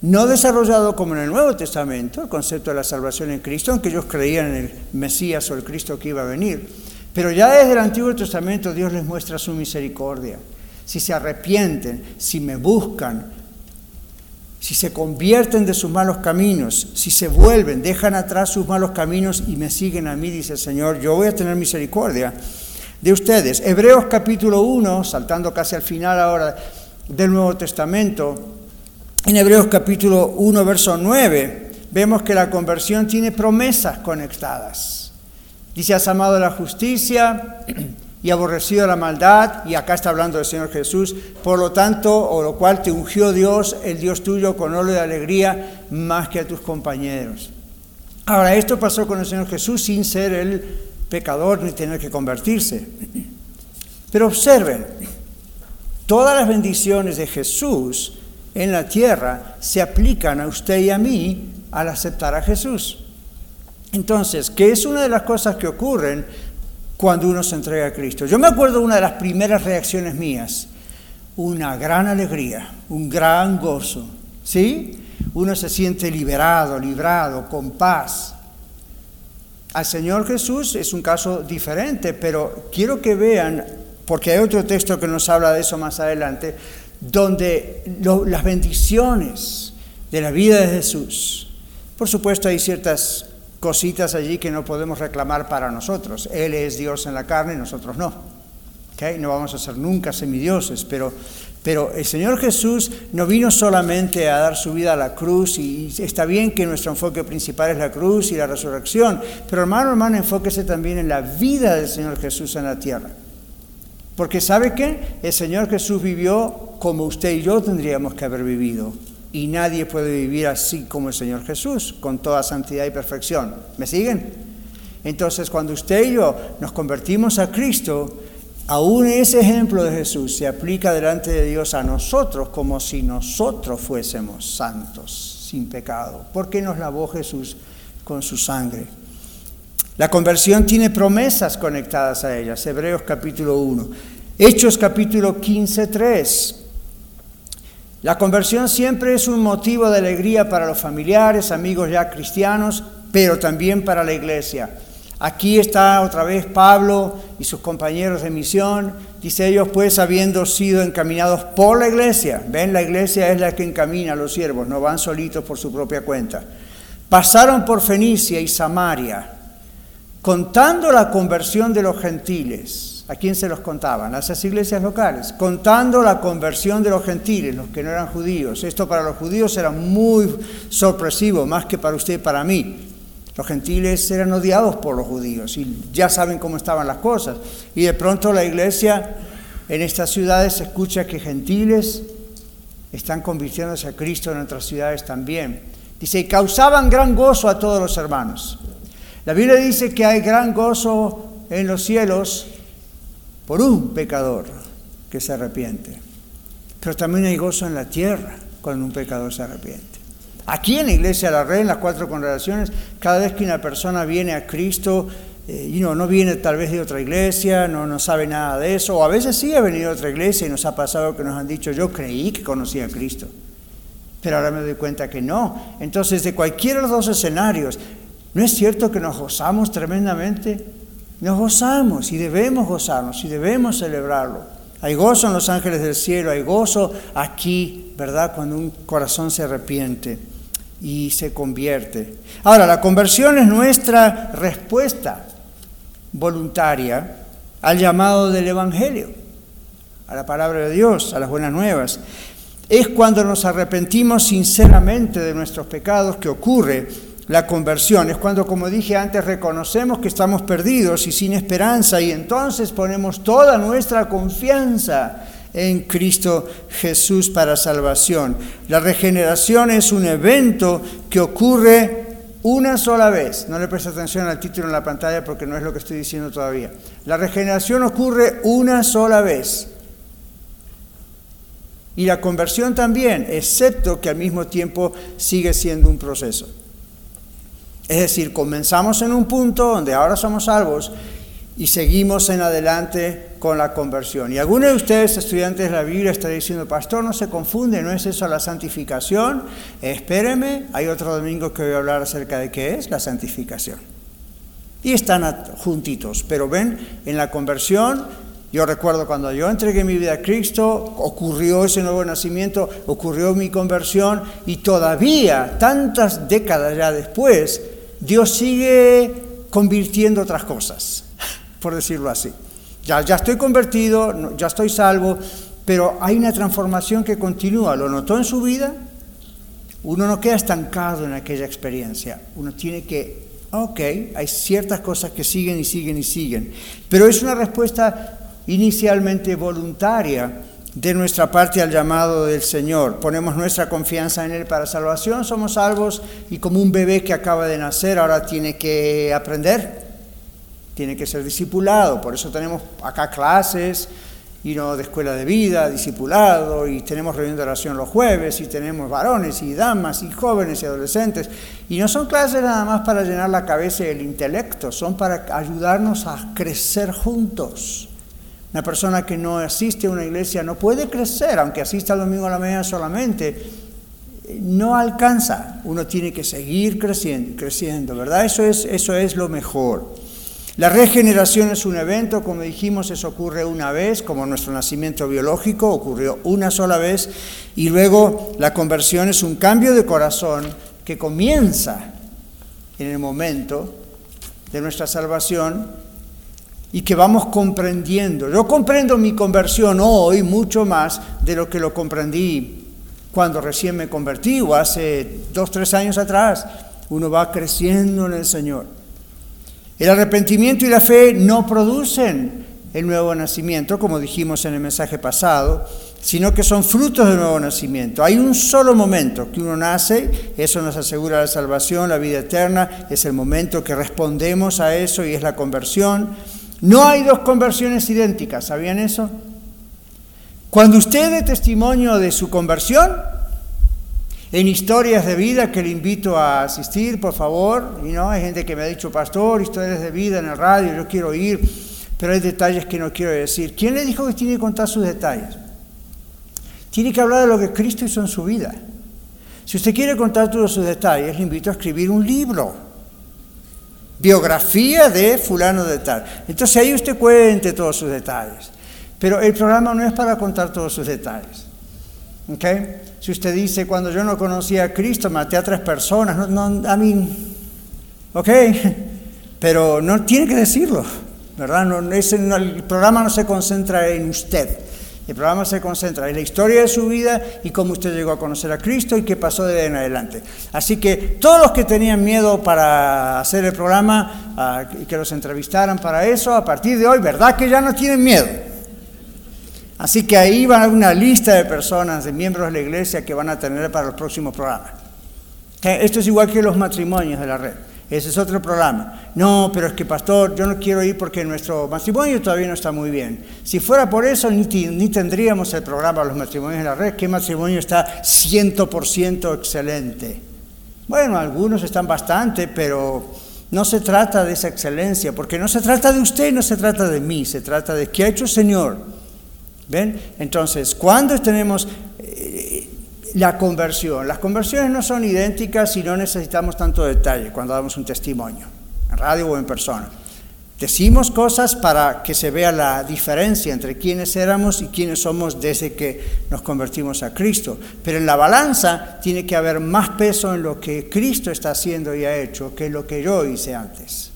no desarrollado como en el Nuevo Testamento, el concepto de la salvación en Cristo, aunque ellos creían en el Mesías o el Cristo que iba a venir. Pero ya desde el Antiguo Testamento Dios les muestra su misericordia si se arrepienten, si me buscan, si se convierten de sus malos caminos, si se vuelven, dejan atrás sus malos caminos y me siguen a mí, dice el Señor, yo voy a tener misericordia de ustedes. Hebreos capítulo 1, saltando casi al final ahora del Nuevo Testamento, en Hebreos capítulo 1, verso 9, vemos que la conversión tiene promesas conectadas. Dice, has amado la justicia y aborrecido la maldad, y acá está hablando del Señor Jesús, por lo tanto, o lo cual te ungió Dios, el Dios tuyo, con oro de alegría, más que a tus compañeros. Ahora, esto pasó con el Señor Jesús sin ser el pecador ni tener que convertirse. Pero observen, todas las bendiciones de Jesús en la tierra se aplican a usted y a mí al aceptar a Jesús. Entonces, ¿qué es una de las cosas que ocurren cuando uno se entrega a Cristo? Yo me acuerdo una de las primeras reacciones mías, una gran alegría, un gran gozo, ¿sí? Uno se siente liberado, librado, con paz. Al Señor Jesús es un caso diferente, pero quiero que vean, porque hay otro texto que nos habla de eso más adelante, donde las bendiciones de la vida de Jesús, por supuesto hay ciertas cositas allí que no podemos reclamar para nosotros. Él es Dios en la carne y nosotros no. ¿Okay? No vamos a ser nunca semidioses, pero, pero el Señor Jesús no vino solamente a dar su vida a la cruz y está bien que nuestro enfoque principal es la cruz y la resurrección, pero hermano, hermano, enfóquese también en la vida del Señor Jesús en la tierra. Porque ¿sabe qué? El Señor Jesús vivió como usted y yo tendríamos que haber vivido. Y nadie puede vivir así como el Señor Jesús, con toda santidad y perfección. ¿Me siguen? Entonces, cuando usted y yo nos convertimos a Cristo, aún ese ejemplo de Jesús se aplica delante de Dios a nosotros como si nosotros fuésemos santos, sin pecado, porque nos lavó Jesús con su sangre. La conversión tiene promesas conectadas a ellas, Hebreos capítulo 1. Hechos capítulo 15, 3. La conversión siempre es un motivo de alegría para los familiares, amigos ya cristianos, pero también para la iglesia. Aquí está otra vez Pablo y sus compañeros de misión. Dice ellos, pues, habiendo sido encaminados por la iglesia, ven, la iglesia es la que encamina a los siervos, no van solitos por su propia cuenta. Pasaron por Fenicia y Samaria, contando la conversión de los gentiles ¿A quién se los contaban? A esas iglesias locales, contando la conversión de los gentiles, los que no eran judíos. Esto para los judíos era muy sorpresivo, más que para usted y para mí. Los gentiles eran odiados por los judíos y ya saben cómo estaban las cosas. Y de pronto la iglesia en estas ciudades escucha que gentiles están convirtiéndose a Cristo en otras ciudades también. Dice, y causaban gran gozo a todos los hermanos. La Biblia dice que hay gran gozo en los cielos por un pecador que se arrepiente. Pero también hay gozo en la tierra cuando un pecador se arrepiente. Aquí en la iglesia de la Red, en las cuatro congregaciones, cada vez que una persona viene a Cristo, eh, no viene tal vez de otra iglesia, no, no sabe nada de eso, o a veces sí ha venido de otra iglesia y nos ha pasado que nos han dicho, yo creí que conocía a Cristo, pero ahora me doy cuenta que no. Entonces, de cualquiera de los dos escenarios, ¿no es cierto que nos gozamos tremendamente? Nos gozamos y debemos gozarnos y debemos celebrarlo. Hay gozo en los ángeles del cielo, hay gozo aquí, ¿verdad? Cuando un corazón se arrepiente y se convierte. Ahora, la conversión es nuestra respuesta voluntaria al llamado del Evangelio, a la palabra de Dios, a las buenas nuevas. Es cuando nos arrepentimos sinceramente de nuestros pecados que ocurre la conversión. Es cuando, como dije antes, reconocemos que estamos perdidos y sin esperanza y entonces ponemos toda nuestra confianza en Cristo Jesús para salvación. La regeneración es un evento que ocurre una sola vez. No le preste atención al título en la pantalla porque no es lo que estoy diciendo todavía. La regeneración ocurre una sola vez. Y la conversión también, excepto que al mismo tiempo sigue siendo un proceso. Es decir, comenzamos en un punto donde ahora somos salvos y seguimos en adelante con la conversión. Y alguno de ustedes, estudiantes de la Biblia, está diciendo, pastor, no se confunde, no es eso la santificación. Espéreme, hay otro domingo que voy a hablar acerca de qué es la santificación. Y están juntitos, pero ven, en la conversión, yo recuerdo cuando yo entregué mi vida a Cristo, ocurrió ese nuevo nacimiento, ocurrió mi conversión y todavía, tantas décadas ya después, Dios sigue convirtiendo otras cosas, por decirlo así. Ya, ya estoy convertido, ya estoy salvo, pero hay una transformación que continúa. ¿Lo notó en su vida? Uno no queda estancado en aquella experiencia. Uno tiene que, ok, hay ciertas cosas que siguen y siguen y siguen. Pero es una respuesta inicialmente voluntaria de nuestra parte al llamado del Señor. Ponemos nuestra confianza en Él para salvación, somos salvos y como un bebé que acaba de nacer ahora tiene que aprender, tiene que ser discipulado. Por eso tenemos acá clases y no de escuela de vida, discipulado, y tenemos reunión de oración los jueves, y tenemos varones y damas y jóvenes y adolescentes. Y no son clases nada más para llenar la cabeza y el intelecto, son para ayudarnos a crecer juntos. Una persona que no asiste a una iglesia no puede crecer, aunque asista el domingo a la mañana solamente, no alcanza. Uno tiene que seguir creciendo, creciendo, ¿verdad? Eso es, eso es lo mejor. La regeneración es un evento, como dijimos, eso ocurre una vez, como nuestro nacimiento biológico ocurrió una sola vez, y luego la conversión es un cambio de corazón que comienza en el momento de nuestra salvación y que vamos comprendiendo. Yo comprendo mi conversión hoy mucho más de lo que lo comprendí cuando recién me convertí o hace dos, tres años atrás. Uno va creciendo en el Señor. El arrepentimiento y la fe no producen el nuevo nacimiento, como dijimos en el mensaje pasado, sino que son frutos del nuevo nacimiento. Hay un solo momento que uno nace, eso nos asegura la salvación, la vida eterna, es el momento que respondemos a eso y es la conversión. No hay dos conversiones idénticas, ¿sabían eso? Cuando usted dé testimonio de su conversión, en historias de vida que le invito a asistir, por favor. Y no, hay gente que me ha dicho, pastor, historias de vida en el radio, yo quiero ir, pero hay detalles que no quiero decir. ¿Quién le dijo que tiene que contar sus detalles? Tiene que hablar de lo que Cristo hizo en su vida. Si usted quiere contar todos sus detalles, le invito a escribir un libro. Biografía de fulano de tal. Entonces ahí usted cuente todos sus detalles. Pero el programa no es para contar todos sus detalles. ¿ok?, si usted dice, cuando yo no conocía a Cristo, maté a tres personas, no, no, a mí, ok, pero no tiene que decirlo, ¿verdad? No, el programa no se concentra en usted, el programa se concentra en la historia de su vida y cómo usted llegó a conocer a Cristo y qué pasó de ahí en adelante. Así que todos los que tenían miedo para hacer el programa y que los entrevistaran para eso, a partir de hoy, ¿verdad que ya no tienen miedo? Así que ahí va una lista de personas, de miembros de la iglesia que van a tener para los próximos programas. Esto es igual que los matrimonios de la red. Ese es otro programa. No, pero es que pastor, yo no quiero ir porque nuestro matrimonio todavía no está muy bien. Si fuera por eso, ni, ni tendríamos el programa los matrimonios de la red. ¿Qué matrimonio está 100% excelente? Bueno, algunos están bastante, pero no se trata de esa excelencia, porque no se trata de usted, no se trata de mí, se trata de qué ha hecho el Señor ¿Ven? Entonces, cuando tenemos eh, la conversión? Las conversiones no son idénticas y no necesitamos tanto detalle cuando damos un testimonio, en radio o en persona. Decimos cosas para que se vea la diferencia entre quiénes éramos y quiénes somos desde que nos convertimos a Cristo. Pero en la balanza tiene que haber más peso en lo que Cristo está haciendo y ha hecho que lo que yo hice antes.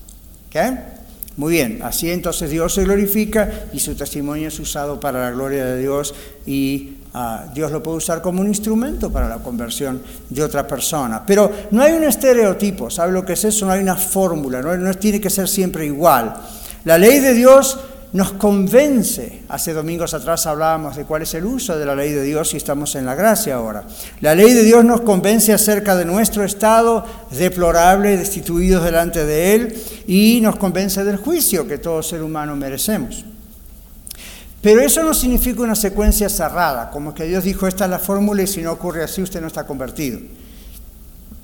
Muy bien, así entonces Dios se glorifica y su testimonio es usado para la gloria de Dios y ah, Dios lo puede usar como un instrumento para la conversión de otra persona. Pero no hay un estereotipo, ¿sabe lo que es eso? No hay una fórmula, no, no tiene que ser siempre igual. La ley de Dios nos convence. Hace domingos atrás hablábamos de cuál es el uso de la ley de Dios y estamos en la gracia ahora. La ley de Dios nos convence acerca de nuestro estado deplorable, destituidos delante de Él, y nos convence del juicio que todo ser humano merecemos. Pero eso no significa una secuencia cerrada, como que Dios dijo, esta es la fórmula y si no ocurre así usted no está convertido.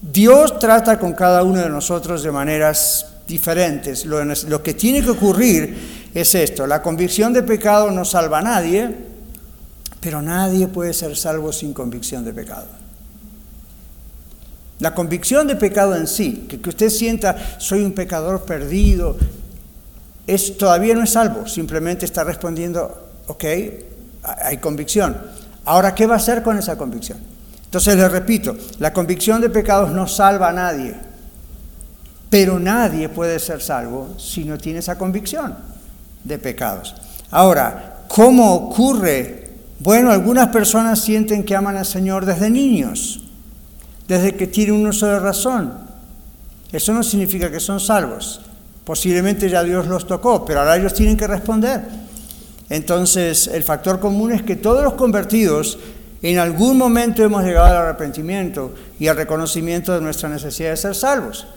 Dios trata con cada uno de nosotros de maneras diferentes. Lo, que tiene que ocurrir es esto, la convicción de pecado no salva a nadie, pero nadie puede ser salvo sin convicción de pecado. La convicción de pecado en sí, que, que usted sienta soy un pecador perdido, es, todavía no es salvo, simplemente está respondiendo, ok, hay convicción. Ahora, ¿qué va a hacer con esa convicción? Entonces le repito, la convicción de pecados no salva a nadie, pero nadie puede ser salvo si no tiene esa convicción de pecados. Ahora, ¿cómo ocurre? Bueno, algunas personas sienten que aman al Señor desde niños, desde que tienen un uso de razón. Eso no significa que son salvos. Posiblemente ya Dios los tocó, pero ahora ellos tienen que responder. Entonces, el factor común es que todos los convertidos en algún momento hemos llegado al arrepentimiento y al reconocimiento de nuestra necesidad de ser salvos.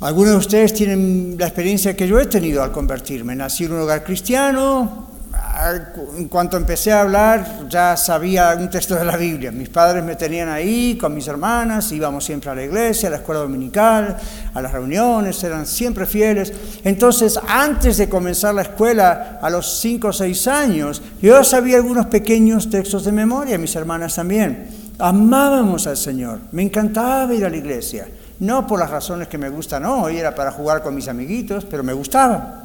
Algunos de ustedes tienen la experiencia que yo he tenido al convertirme. Nací en un hogar cristiano, en cuanto empecé a hablar, ya sabía un texto de la Biblia. Mis padres me tenían ahí con mis hermanas, íbamos siempre a la iglesia, a la escuela dominical, a las reuniones, eran siempre fieles. Entonces, antes de comenzar la escuela, a los 5 o 6 años, yo sabía algunos pequeños textos de memoria, mis hermanas también. Amábamos al Señor, me encantaba ir a la iglesia. No por las razones que me gustan hoy, era para jugar con mis amiguitos, pero me gustaba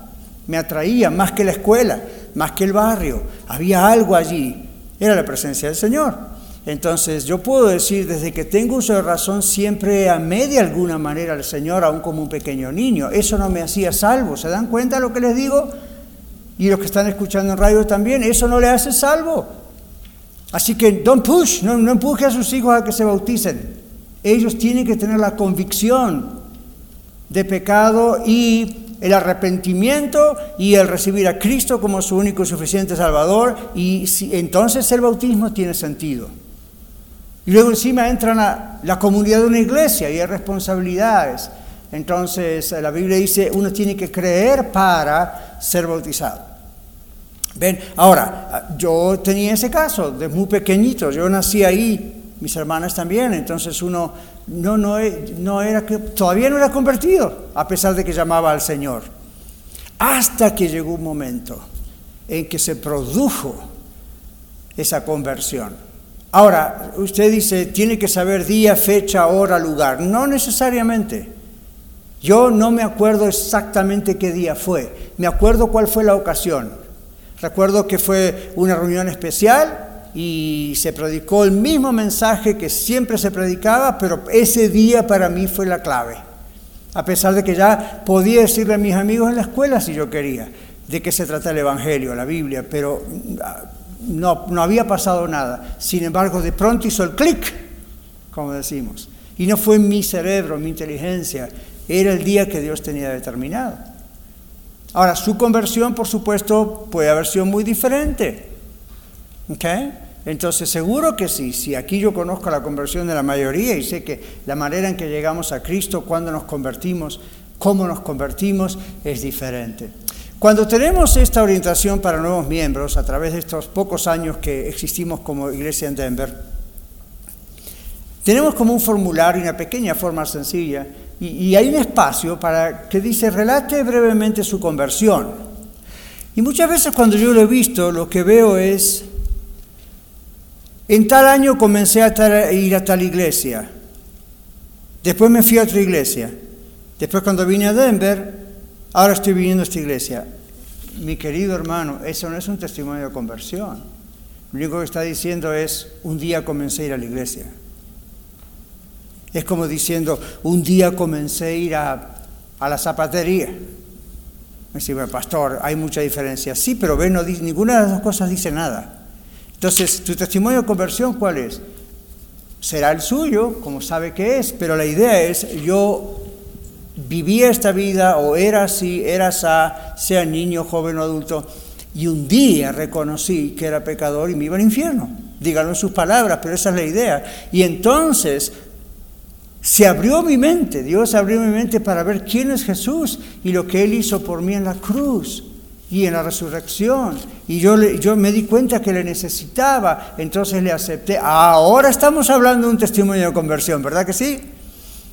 me atraía más que la escuela, más que el barrio. Había algo allí, era la presencia del Señor. Entonces yo puedo decir, desde que tengo uso de razón, siempre amé de alguna manera al Señor, aún como un pequeño niño. Eso no me hacía salvo. ¿Se dan cuenta de lo que les digo? Y los que están escuchando en radio también, eso no le hace salvo. Así que don't push, no, no empuje a sus hijos a que se bauticen. Ellos tienen que tener la convicción de pecado y el arrepentimiento y el recibir a Cristo como su único y suficiente Salvador, y entonces el bautismo tiene sentido. Y luego encima entran a la comunidad de una iglesia y hay responsabilidades. Entonces la Biblia dice, uno tiene que creer para ser bautizado. Ven, ahora, yo tenía ese caso, de muy pequeñito, yo nací ahí, mis hermanas también, entonces uno no, no, no era todavía no era convertido, a pesar de que llamaba al Señor. Hasta que llegó un momento en que se produjo esa conversión. Ahora, usted dice, tiene que saber día, fecha, hora, lugar. No necesariamente. Yo no me acuerdo exactamente qué día fue. Me acuerdo cuál fue la ocasión. Recuerdo que fue una reunión especial y se predicó el mismo mensaje que siempre se predicaba, pero ese día para mí fue la clave. A pesar de que ya podía decirle a mis amigos en la escuela si yo quería de qué se trata el Evangelio, la Biblia, pero ah, no, no había pasado nada. Sin embargo, de pronto hizo el clic, como decimos. Y no fue mi cerebro, mi inteligencia, era el día que Dios tenía determinado. Ahora, su conversión, por supuesto, puede haber sido muy diferente. Entonces, seguro que sí, si aquí yo conozco la conversión de la mayoría y sé que la manera en que llegamos a Cristo, cuando nos convertimos, cómo nos convertimos, es diferente. Cuando tenemos esta orientación para nuevos miembros, a través de estos pocos años que existimos como iglesia en Denver, tenemos como un formulario, una pequeña forma sencilla, y, y hay un espacio para que dice, relate brevemente su conversión. Y muchas veces cuando yo lo he visto, lo que veo es en tal año comencé a, ir a tal iglesia. Después me fui a otra iglesia. Después cuando vine a Denver, ahora estoy viniendo a esta iglesia. Mi querido hermano, eso no es un testimonio de conversión. Lo único que está diciendo es, un día comencé a ir a la iglesia. Es como diciendo, un día comencé a ir a, la zapatería. Me dice, pastor, hay mucha diferencia. Sí, pero ve, no, ninguna de las dos cosas dice nada. Entonces, ¿tu testimonio de conversión cuál es? Será el suyo, como sabe que es, pero la idea es, yo vivía esta vida o era así, era así, sea niño, joven o adulto, y un día reconocí que era pecador y me iba al infierno. Díganlo en sus palabras, pero esa es la idea. Y entonces se abrió mi mente, Dios abrió mi mente para ver quién es Jesús y lo que Él hizo por mí en la cruz y en la resurrección. Y yo, yo me di cuenta que le necesitaba, entonces le acepté. Ahora estamos hablando de un testimonio de conversión, ¿verdad que sí?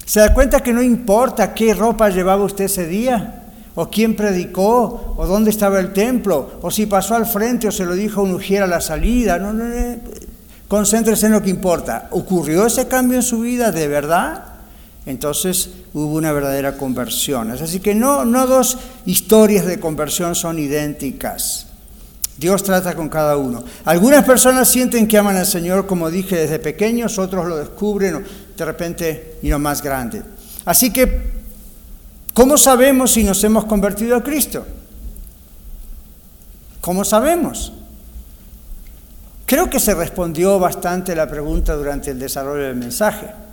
¿Se da cuenta que no importa qué ropa llevaba usted ese día? ¿O quién predicó? ¿O dónde estaba el templo? ¿O si pasó al frente o se lo dijo un ujier a la salida? No, no, no. Concéntrese en lo que importa. ¿Ocurrió ese cambio en su vida de verdad? Entonces hubo una verdadera conversión. Así que no, no dos historias de conversión son idénticas. Dios trata con cada uno. Algunas personas sienten que aman al Señor, como dije, desde pequeños, otros lo descubren de repente y no más grande. Así que, ¿cómo sabemos si nos hemos convertido a Cristo? ¿Cómo sabemos? Creo que se respondió bastante la pregunta durante el desarrollo del mensaje.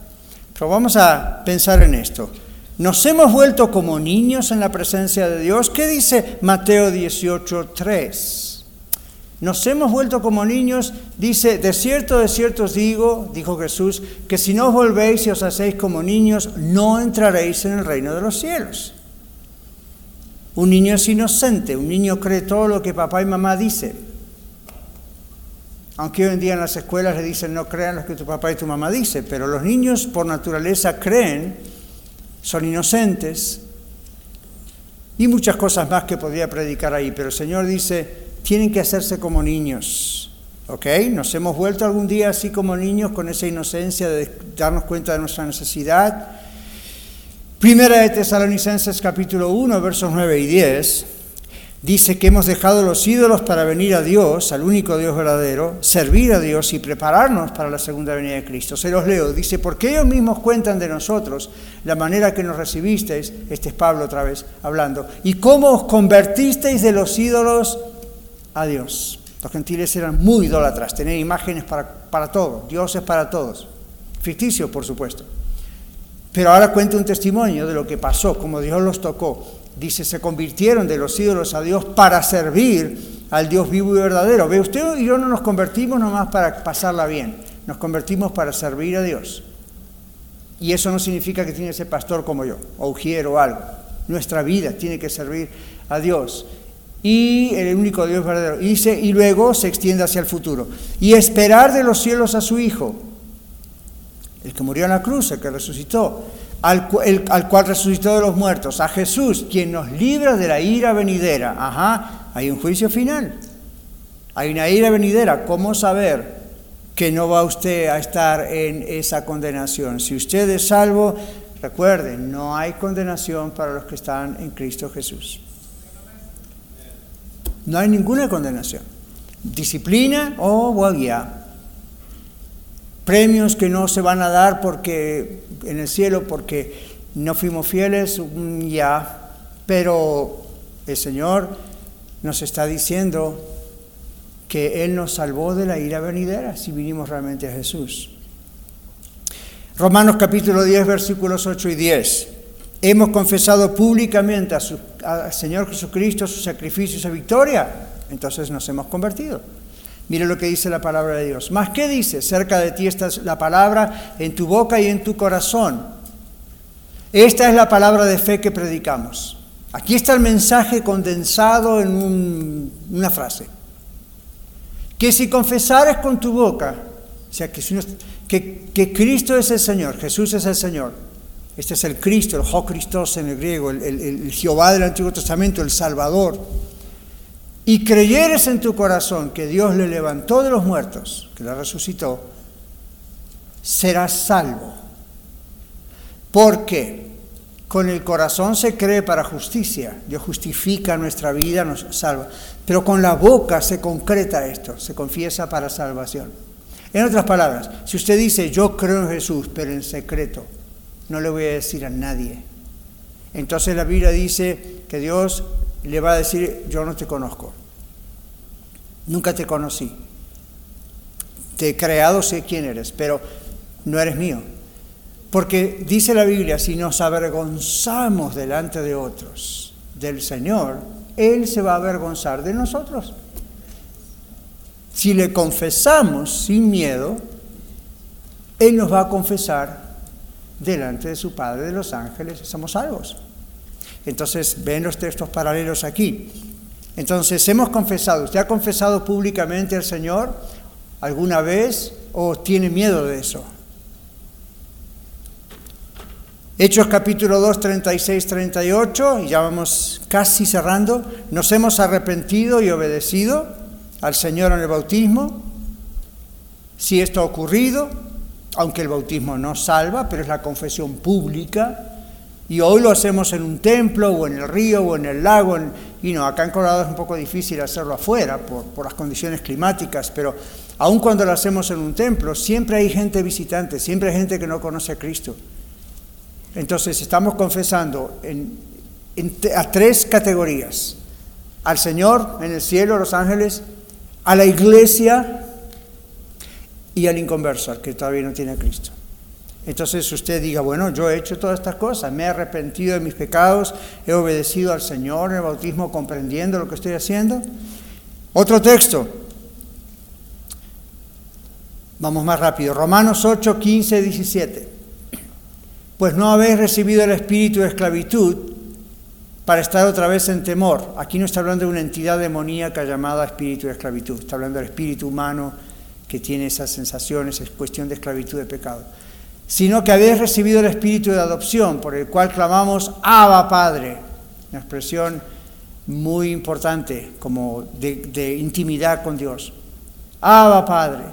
Pero vamos a pensar en esto. ¿Nos hemos vuelto como niños en la presencia de Dios? ¿Qué dice Mateo 18, 3? Nos hemos vuelto como niños, dice, de cierto, de cierto os digo, dijo Jesús, que si no os volvéis y os hacéis como niños, no entraréis en el reino de los cielos. Un niño es inocente, un niño cree todo lo que papá y mamá dicen. Aunque hoy en día en las escuelas le dicen no crean lo que tu papá y tu mamá dicen, pero los niños por naturaleza creen, son inocentes y muchas cosas más que podría predicar ahí, pero el Señor dice, tienen que hacerse como niños. ¿Ok? Nos hemos vuelto algún día así como niños con esa inocencia de darnos cuenta de nuestra necesidad. Primera de Tesalonicenses capítulo 1, versos 9 y 10 dice que hemos dejado los ídolos para venir a Dios, al único Dios verdadero, servir a Dios y prepararnos para la segunda venida de Cristo. Se los leo, dice, porque ellos mismos cuentan de nosotros la manera que nos recibisteis, este es Pablo otra vez hablando, y cómo os convertisteis de los ídolos a Dios. Los gentiles eran muy idólatras, tenían imágenes para, para todo, Dios es para todos, ficticio por supuesto. Pero ahora cuenta un testimonio de lo que pasó, como Dios los tocó dice, se convirtieron de los ídolos a Dios para servir al Dios vivo y verdadero. Ve, usted y yo no nos convertimos nomás para pasarla bien, nos convertimos para servir a Dios. Y eso no significa que tiene que ser pastor como yo, o ujier o algo. Nuestra vida tiene que servir a Dios. Y el único Dios verdadero. Dice, y luego se extiende hacia el futuro. Y esperar de los cielos a su Hijo, el que murió en la cruz, el que resucitó al, cual resucitó de los muertos, a Jesús, quien nos libra de la ira venidera. Ajá, hay un juicio final. Hay una ira venidera. ¿Cómo saber que no va usted a estar en esa condenación? Si usted es salvo, recuerden, no hay condenación para los que están en Cristo Jesús. No hay ninguna condenación. Disciplina, oh, well, ya premios que no se van a dar porque en el cielo porque no fuimos fieles, mm, ya, pero el Señor nos está diciendo que Él nos salvó de la ira venidera si vinimos realmente a Jesús. Romanos capítulo 10, versículos 8 y 10. Hemos confesado públicamente al Señor Jesucristo su sacrificio y su victoria, entonces nos hemos convertido. Mire lo que dice la palabra de Dios. ¿Más qué dice? Cerca de ti está la palabra en tu boca y en tu corazón. Esta es la palabra de fe que predicamos. Aquí está el mensaje condensado en una frase. Que si confesares con tu boca, o sea, que, que, Cristo es el Señor, Jesús es el Señor, este es el Cristo, el Jo Christos en el griego, el Jehová del Antiguo Testamento, el Salvador y creyeres en tu corazón que Dios le levantó de los muertos, que la resucitó, serás salvo. Porque con el corazón se cree para justicia, Dios justifica nuestra vida, nos salva, pero con la boca se concreta esto, se confiesa para salvación. En otras palabras, si usted dice yo creo en Jesús, pero en secreto, no le voy a decir a nadie, entonces la Biblia dice que Dios le va a decir, yo no te conozco, nunca te conocí, te he creado, sé quién eres, pero no eres mío. Porque dice la Biblia, si nos avergonzamos delante de otros del Señor, Él se va a avergonzar de nosotros. Si le confesamos sin miedo, Él nos va a confesar delante de su Padre de los ángeles, somos salvos. Entonces, ven los textos paralelos aquí. Entonces, hemos confesado, ¿usted ha confesado públicamente al Señor alguna vez o tiene miedo de eso? Hechos capítulo 2, 36, 38, y ya vamos casi cerrando, nos hemos arrepentido y obedecido al Señor en el bautismo. Si esto ha ocurrido, aunque el bautismo no salva, pero es la confesión pública, y hoy lo hacemos en un templo o en el río o en el lago. y no, acá en Colorado es un poco difícil hacerlo afuera por, las condiciones climáticas, pero aun cuando lo hacemos en un templo, siempre hay gente visitante, siempre hay gente que no conoce a Cristo. Entonces estamos confesando en, a tres categorías. Al Señor en el cielo, los ángeles, a la iglesia y al inconverso, al que todavía no tiene a Cristo. Entonces usted diga, bueno, yo he hecho todas estas cosas, me he arrepentido de mis pecados, he obedecido al Señor en el bautismo comprendiendo lo que estoy haciendo. Otro texto, vamos más rápido, Romanos 8, 15, 17. Pues no habéis recibido el espíritu de esclavitud para estar otra vez en temor. Aquí no está hablando de una entidad demoníaca llamada espíritu de esclavitud, está hablando del espíritu humano que tiene esas sensaciones, es cuestión de esclavitud de pecado, sino que habéis recibido el espíritu de adopción, por el cual clamamos, Abba Padre, una expresión muy importante como de, intimidad con Dios. Abba Padre,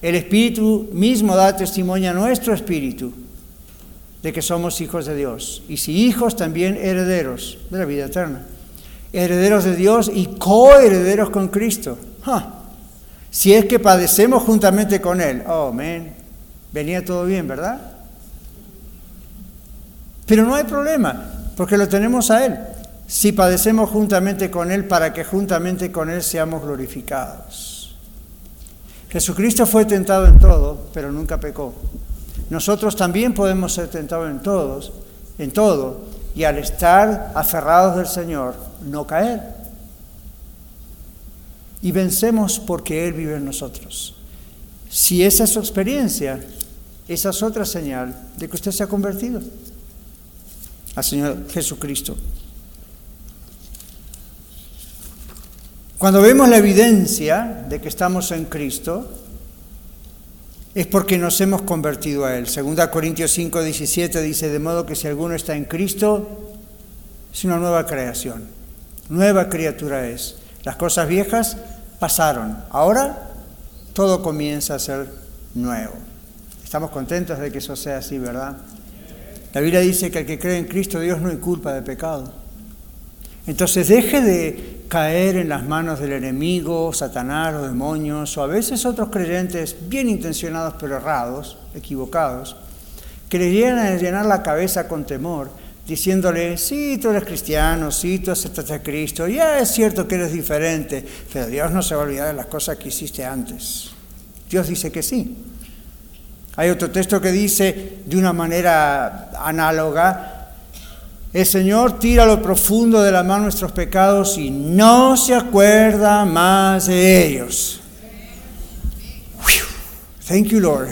el Espíritu mismo da testimonio a nuestro espíritu de que somos hijos de Dios. Y si hijos, también herederos de la vida eterna. Herederos de Dios y coherederos con Cristo. Si es que padecemos juntamente con Él. Amén. Venía todo bien, ¿verdad? Pero no hay problema, porque lo tenemos a Él. Si padecemos juntamente con Él, para que juntamente con Él seamos glorificados. Jesucristo fue tentado en todo, pero nunca pecó. Nosotros también podemos ser tentados en todos, en todo, y al estar aferrados del Señor, no caer. Y vencemos porque Él vive en nosotros. Si esa es su experiencia, esa es otra señal de que usted se ha convertido al Señor Jesucristo. Cuando vemos la evidencia de que estamos en Cristo, es porque nos hemos convertido a Él. Segunda Corintios 5, 17 dice, de modo que si alguno está en Cristo, es una nueva creación, nueva criatura es. Las cosas viejas pasaron, ahora todo comienza a ser nuevo. Estamos contentos de que eso sea así, ¿verdad? La Biblia dice que el que cree en Cristo, Dios no hay culpa de pecado. Entonces deje de caer en las manos del enemigo, Satanás, los demonios, o a veces otros creyentes bien intencionados pero errados, equivocados, que le llegan a llenar la cabeza con temor, diciéndole, sí, tú eres cristiano, sí, tú aceptaste a Cristo, ya es cierto que eres diferente, pero Dios no se va a olvidar de las cosas que hiciste antes. Dios dice que sí. Hay otro texto que dice de una manera análoga, el Señor tira a lo profundo de la mano nuestros pecados y no se acuerda más de ellos. Thank you, Lord.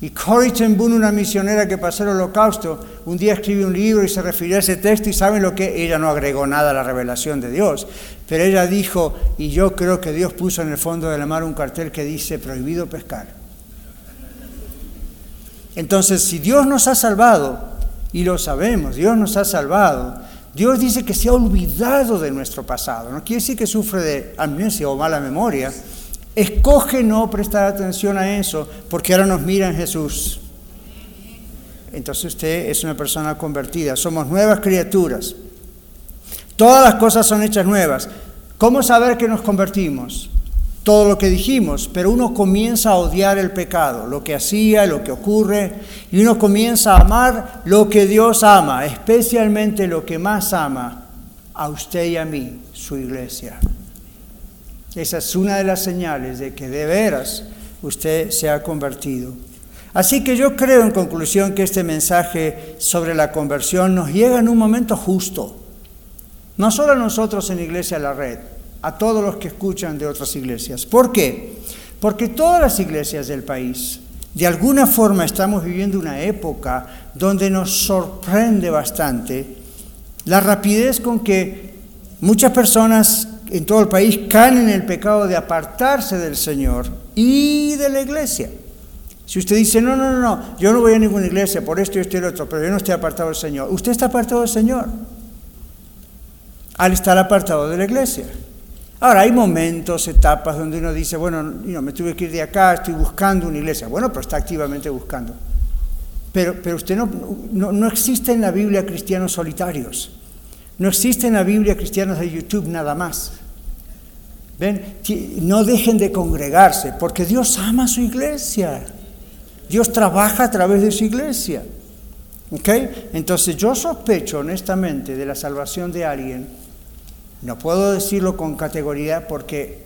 Y Corrie ten Boom, una misionera que pasó el holocausto, un día escribió un libro y se refirió a ese texto y saben lo que ella no agregó nada a la revelación de Dios, pero ella dijo, y yo creo que Dios puso en el fondo de la mar un cartel que dice prohibido pescar. Entonces, si Dios nos ha salvado, y lo sabemos, Dios nos ha salvado. Dios dice que se ha olvidado de nuestro pasado. No quiere decir que sufre de amnesia o mala memoria. Escoge no prestar atención a eso porque ahora nos mira en Jesús. Entonces usted es una persona convertida. Somos nuevas criaturas. Todas las cosas son hechas nuevas. ¿Cómo saber que nos convertimos? Todo lo que dijimos, pero uno comienza a odiar el pecado, lo que hacía, lo que ocurre, y uno comienza a amar lo que Dios ama, especialmente lo que más ama a usted y a mí, su iglesia. Esa es una de las señales de que de veras usted se ha convertido. Así que yo creo en conclusión que este mensaje sobre la conversión nos llega en un momento justo, no solo a nosotros en Iglesia La Red, a todos los que escuchan de otras iglesias. ¿Por qué? Porque todas las iglesias del país, de alguna forma estamos viviendo una época donde nos sorprende bastante la rapidez con que muchas personas en todo el país caen en el pecado de apartarse del Señor y de la iglesia. Si usted dice, no, no, no, no, yo no voy a ninguna iglesia por esto y esto y lo otro, pero yo no estoy apartado del Señor. Usted está apartado del Señor al estar apartado de la iglesia. Ahora, hay momentos, etapas donde uno dice, bueno, me tuve que ir de acá, estoy buscando una iglesia. Bueno, pero está activamente buscando. Pero, pero usted no, no, no existe en la Biblia cristianos solitarios. No existe en la Biblia cristianos de YouTube nada más. ¿Ven? No dejen de congregarse, porque Dios ama a su iglesia. Dios trabaja a través de su iglesia. ¿Ok? Entonces yo sospecho honestamente de la salvación de alguien no puedo decirlo con categoría porque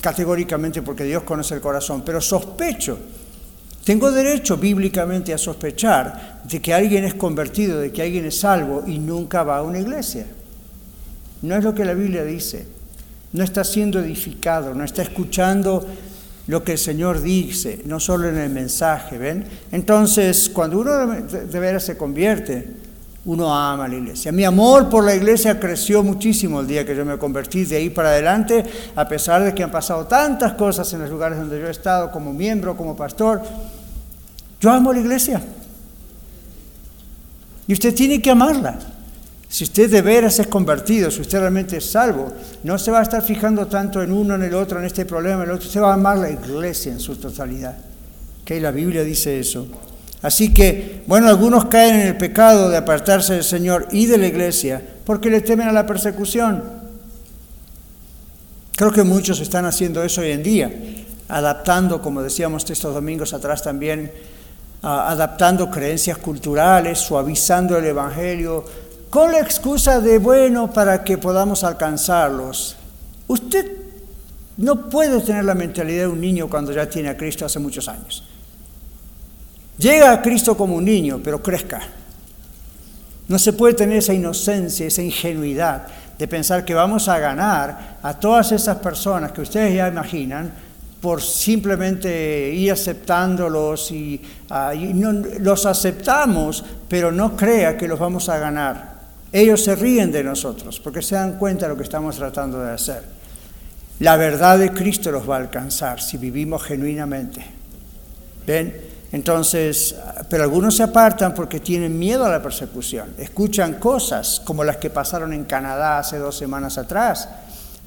categóricamente porque Dios conoce el corazón, pero sospecho. Tengo derecho bíblicamente a sospechar de que alguien es convertido, de que alguien es salvo y nunca va a una iglesia. No es lo que la Biblia dice. No está siendo edificado, no está escuchando lo que el Señor dice, no solo en el mensaje, ¿ven? Entonces, cuando uno de veras se convierte, uno ama la iglesia. Mi amor por la iglesia creció muchísimo el día que yo me convertí de ahí para adelante, a pesar de que han pasado tantas cosas en los lugares donde yo he estado como miembro, como pastor. Yo amo la iglesia. Y usted tiene que amarla. Si usted de veras es convertido, si usted realmente es salvo, no se va a estar fijando tanto en uno, en el otro, en este problema, en el otro. Usted va a amar la iglesia en su totalidad. Que la Biblia dice eso. Así que, bueno, algunos caen en el pecado de apartarse del Señor y de la iglesia porque le temen a la persecución. Creo que muchos están haciendo eso hoy en día, adaptando, como decíamos estos domingos atrás también, adaptando creencias culturales, suavizando el Evangelio, con la excusa de, bueno, para que podamos alcanzarlos. Usted no puede tener la mentalidad de un niño cuando ya tiene a Cristo hace muchos años. Llega a Cristo como un niño, pero crezca. No se puede tener esa inocencia, esa ingenuidad de pensar que vamos a ganar a todas esas personas que ustedes ya imaginan por simplemente ir aceptándolos y, ah, los aceptamos, pero no crea que los vamos a ganar. Ellos se ríen de nosotros porque se dan cuenta de lo que estamos tratando de hacer. La verdad de Cristo los va a alcanzar si vivimos genuinamente. ¿Ven? Entonces, pero algunos se apartan porque tienen miedo a la persecución. Escuchan cosas como las que pasaron en Canadá hace dos semanas atrás,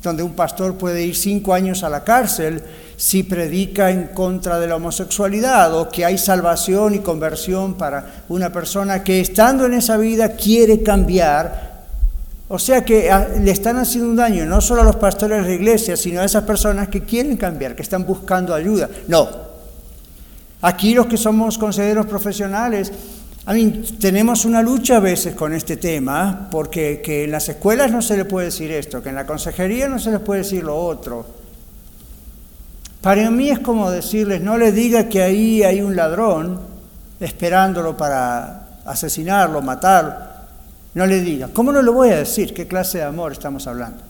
donde un pastor puede ir cinco años a la cárcel si predica en contra de la homosexualidad o que hay salvación y conversión para una persona que estando en esa vida quiere cambiar. O sea que ah, le están haciendo un daño no solo a los pastores de la iglesia, sino a esas personas que quieren cambiar, que están buscando ayuda. No, Aquí los que somos consejeros profesionales, tenemos una lucha a veces con este tema, porque que en las escuelas no se le puede decir esto, que en la consejería no se les puede decir lo otro. Para mí es como decirles, no le diga que ahí hay un ladrón esperándolo para asesinarlo, matarlo. No le diga. ¿Cómo no le voy a decir qué clase de amor estamos hablando?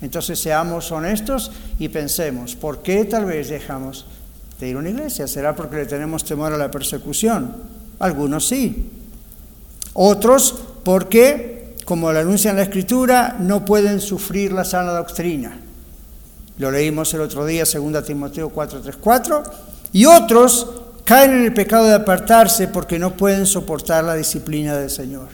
Entonces seamos honestos y pensemos, ¿por qué tal vez dejamos de ir a una iglesia. ¿Será porque le tenemos temor a la persecución? Algunos sí. Otros porque, como lo anuncia en la Escritura, no pueden sufrir la sana doctrina. Lo leímos el otro día, 2 Timoteo 4:34. Y otros caen en el pecado de apartarse porque no pueden soportar la disciplina del Señor.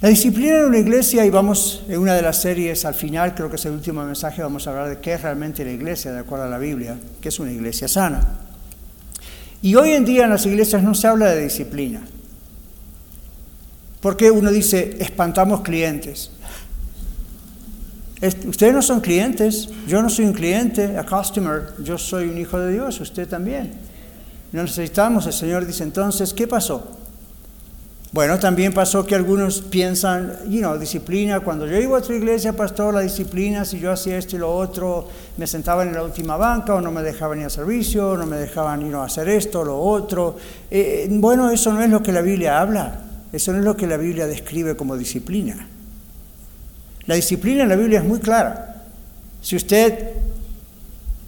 La disciplina en una iglesia, y vamos en una de las series al final, creo que es el último mensaje, vamos a hablar de qué es realmente la iglesia, de acuerdo a la Biblia, que es una iglesia sana. Y hoy en día en las iglesias no se habla de disciplina. Porque uno dice, espantamos clientes. Ustedes no son clientes, yo no soy un cliente, a customer, yo soy un hijo de Dios, usted también. No necesitamos, el Señor dice entonces, ¿qué pasó? Bueno, también pasó que algunos piensan, you know, disciplina, cuando yo iba a otra iglesia, pastor, la disciplina, si yo hacía esto y lo otro, me sentaba en la última banca o no me dejaban ir a servicio, no me dejaban ir a hacer esto, lo otro. Eh, bueno, eso no es lo que la Biblia habla, eso no es lo que la Biblia describe como disciplina. La disciplina en la Biblia es muy clara. Si usted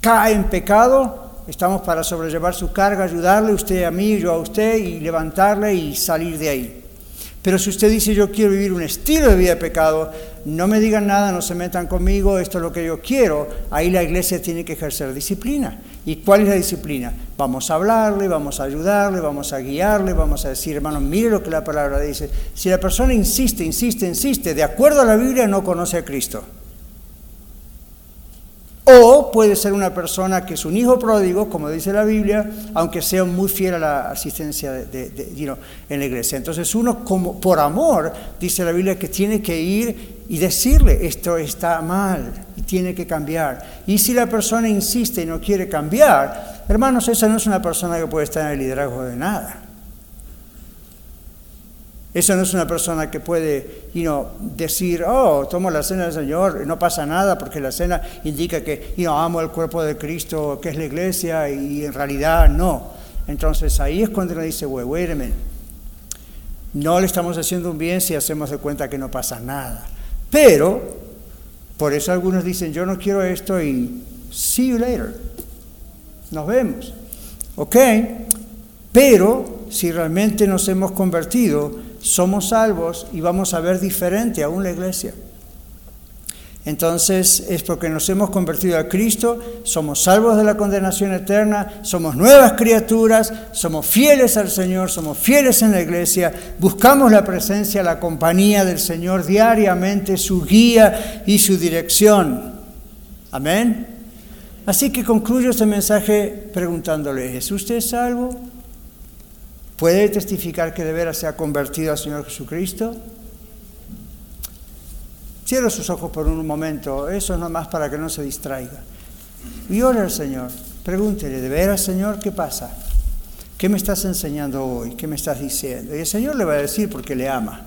cae en pecado, Estamos para sobrellevar su carga, ayudarle, usted a mí, yo a usted, y levantarle y salir de ahí. Pero si usted dice yo quiero vivir un estilo de vida de pecado, no me digan nada, no se metan conmigo, esto es lo que yo quiero, ahí la iglesia tiene que ejercer disciplina. ¿Y cuál es la disciplina? Vamos a hablarle, vamos a ayudarle, vamos a guiarle, vamos a decir, hermano, mire lo que la palabra dice. Si la persona insiste, insiste, insiste, de acuerdo a la Biblia no conoce a Cristo. O puede ser una persona que es un hijo pródigo, como dice la Biblia, aunque sea muy fiel a la asistencia de, en la iglesia. Entonces uno, como, por amor, dice la Biblia que tiene que ir y decirle, esto está mal y tiene que cambiar. Y si la persona insiste y no quiere cambiar, hermanos, esa no es una persona que puede estar en el liderazgo de nada. Eso no es una persona que puede decir, oh, tomo la cena del Señor, no pasa nada, porque la cena indica que amo el cuerpo de Cristo, que es la iglesia, y en realidad no. Entonces ahí es cuando uno dice, wait, wait a minute. No le estamos haciendo un bien si hacemos de cuenta que no pasa nada. Pero, por eso algunos dicen, yo no quiero esto y see you later. Nos vemos. ¿Ok? Pero si realmente nos hemos convertido, somos salvos y vamos a ver diferente aún la iglesia. Entonces es porque nos hemos convertido a Cristo, somos salvos de la condenación eterna, somos nuevas criaturas, somos fieles al Señor, somos fieles en la iglesia, buscamos la presencia, la compañía del Señor diariamente, su guía y su dirección. Amén. Así que concluyo este mensaje preguntándole, ¿es usted salvo? ¿Puede testificar que de veras se ha convertido al Señor Jesucristo? Cierra sus ojos por un momento, eso es nomás para que no se distraiga. Y ore al Señor, pregúntele, ¿de veras Señor qué pasa? ¿Qué me estás enseñando hoy? ¿Qué me estás diciendo? Y el Señor le va a decir porque le ama.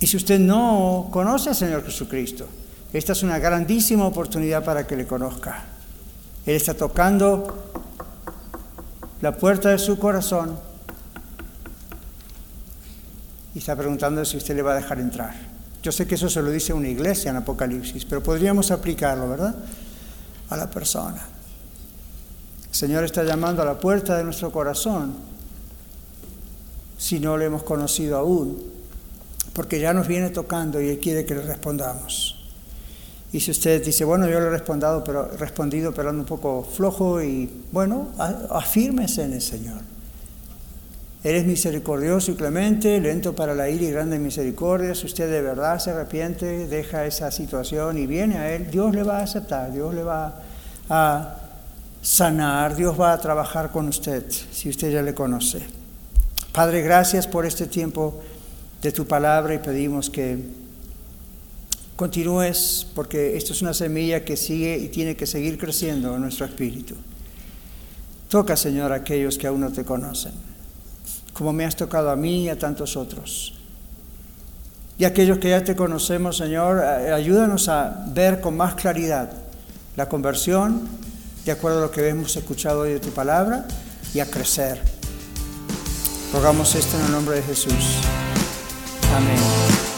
Y si usted no conoce al Señor Jesucristo, esta es una grandísima oportunidad para que le conozca. Él está tocando la puerta de su corazón y está preguntando si usted le va a dejar entrar. Yo sé que eso se lo dice una iglesia en Apocalipsis, pero podríamos aplicarlo, ¿verdad? A la persona. El Señor está llamando a la puerta de nuestro corazón si no le hemos conocido aún, porque ya nos viene tocando y Él quiere que le respondamos. Y si usted dice, bueno, yo le he respondido, pero, respondido, pero ando un poco flojo y bueno, afírmese en el Señor. Eres misericordioso y clemente, lento para la ira y grande misericordia. Si usted de verdad se arrepiente, deja esa situación y viene a Él, Dios le va a aceptar, Dios le va a sanar, Dios va a trabajar con usted, si usted ya le conoce. Padre, gracias por este tiempo de tu palabra y pedimos que continúes, porque esto es una semilla que sigue y tiene que seguir creciendo en nuestro espíritu. Toca, Señor, a aquellos que aún no te conocen como me has tocado a mí y a tantos otros. Y aquellos que ya te conocemos, Señor, eh, ayúdanos a ver con más claridad la conversión, de acuerdo a lo que hemos escuchado hoy de tu palabra, y a crecer. Rogamos esto en el nombre de Jesús. Amén.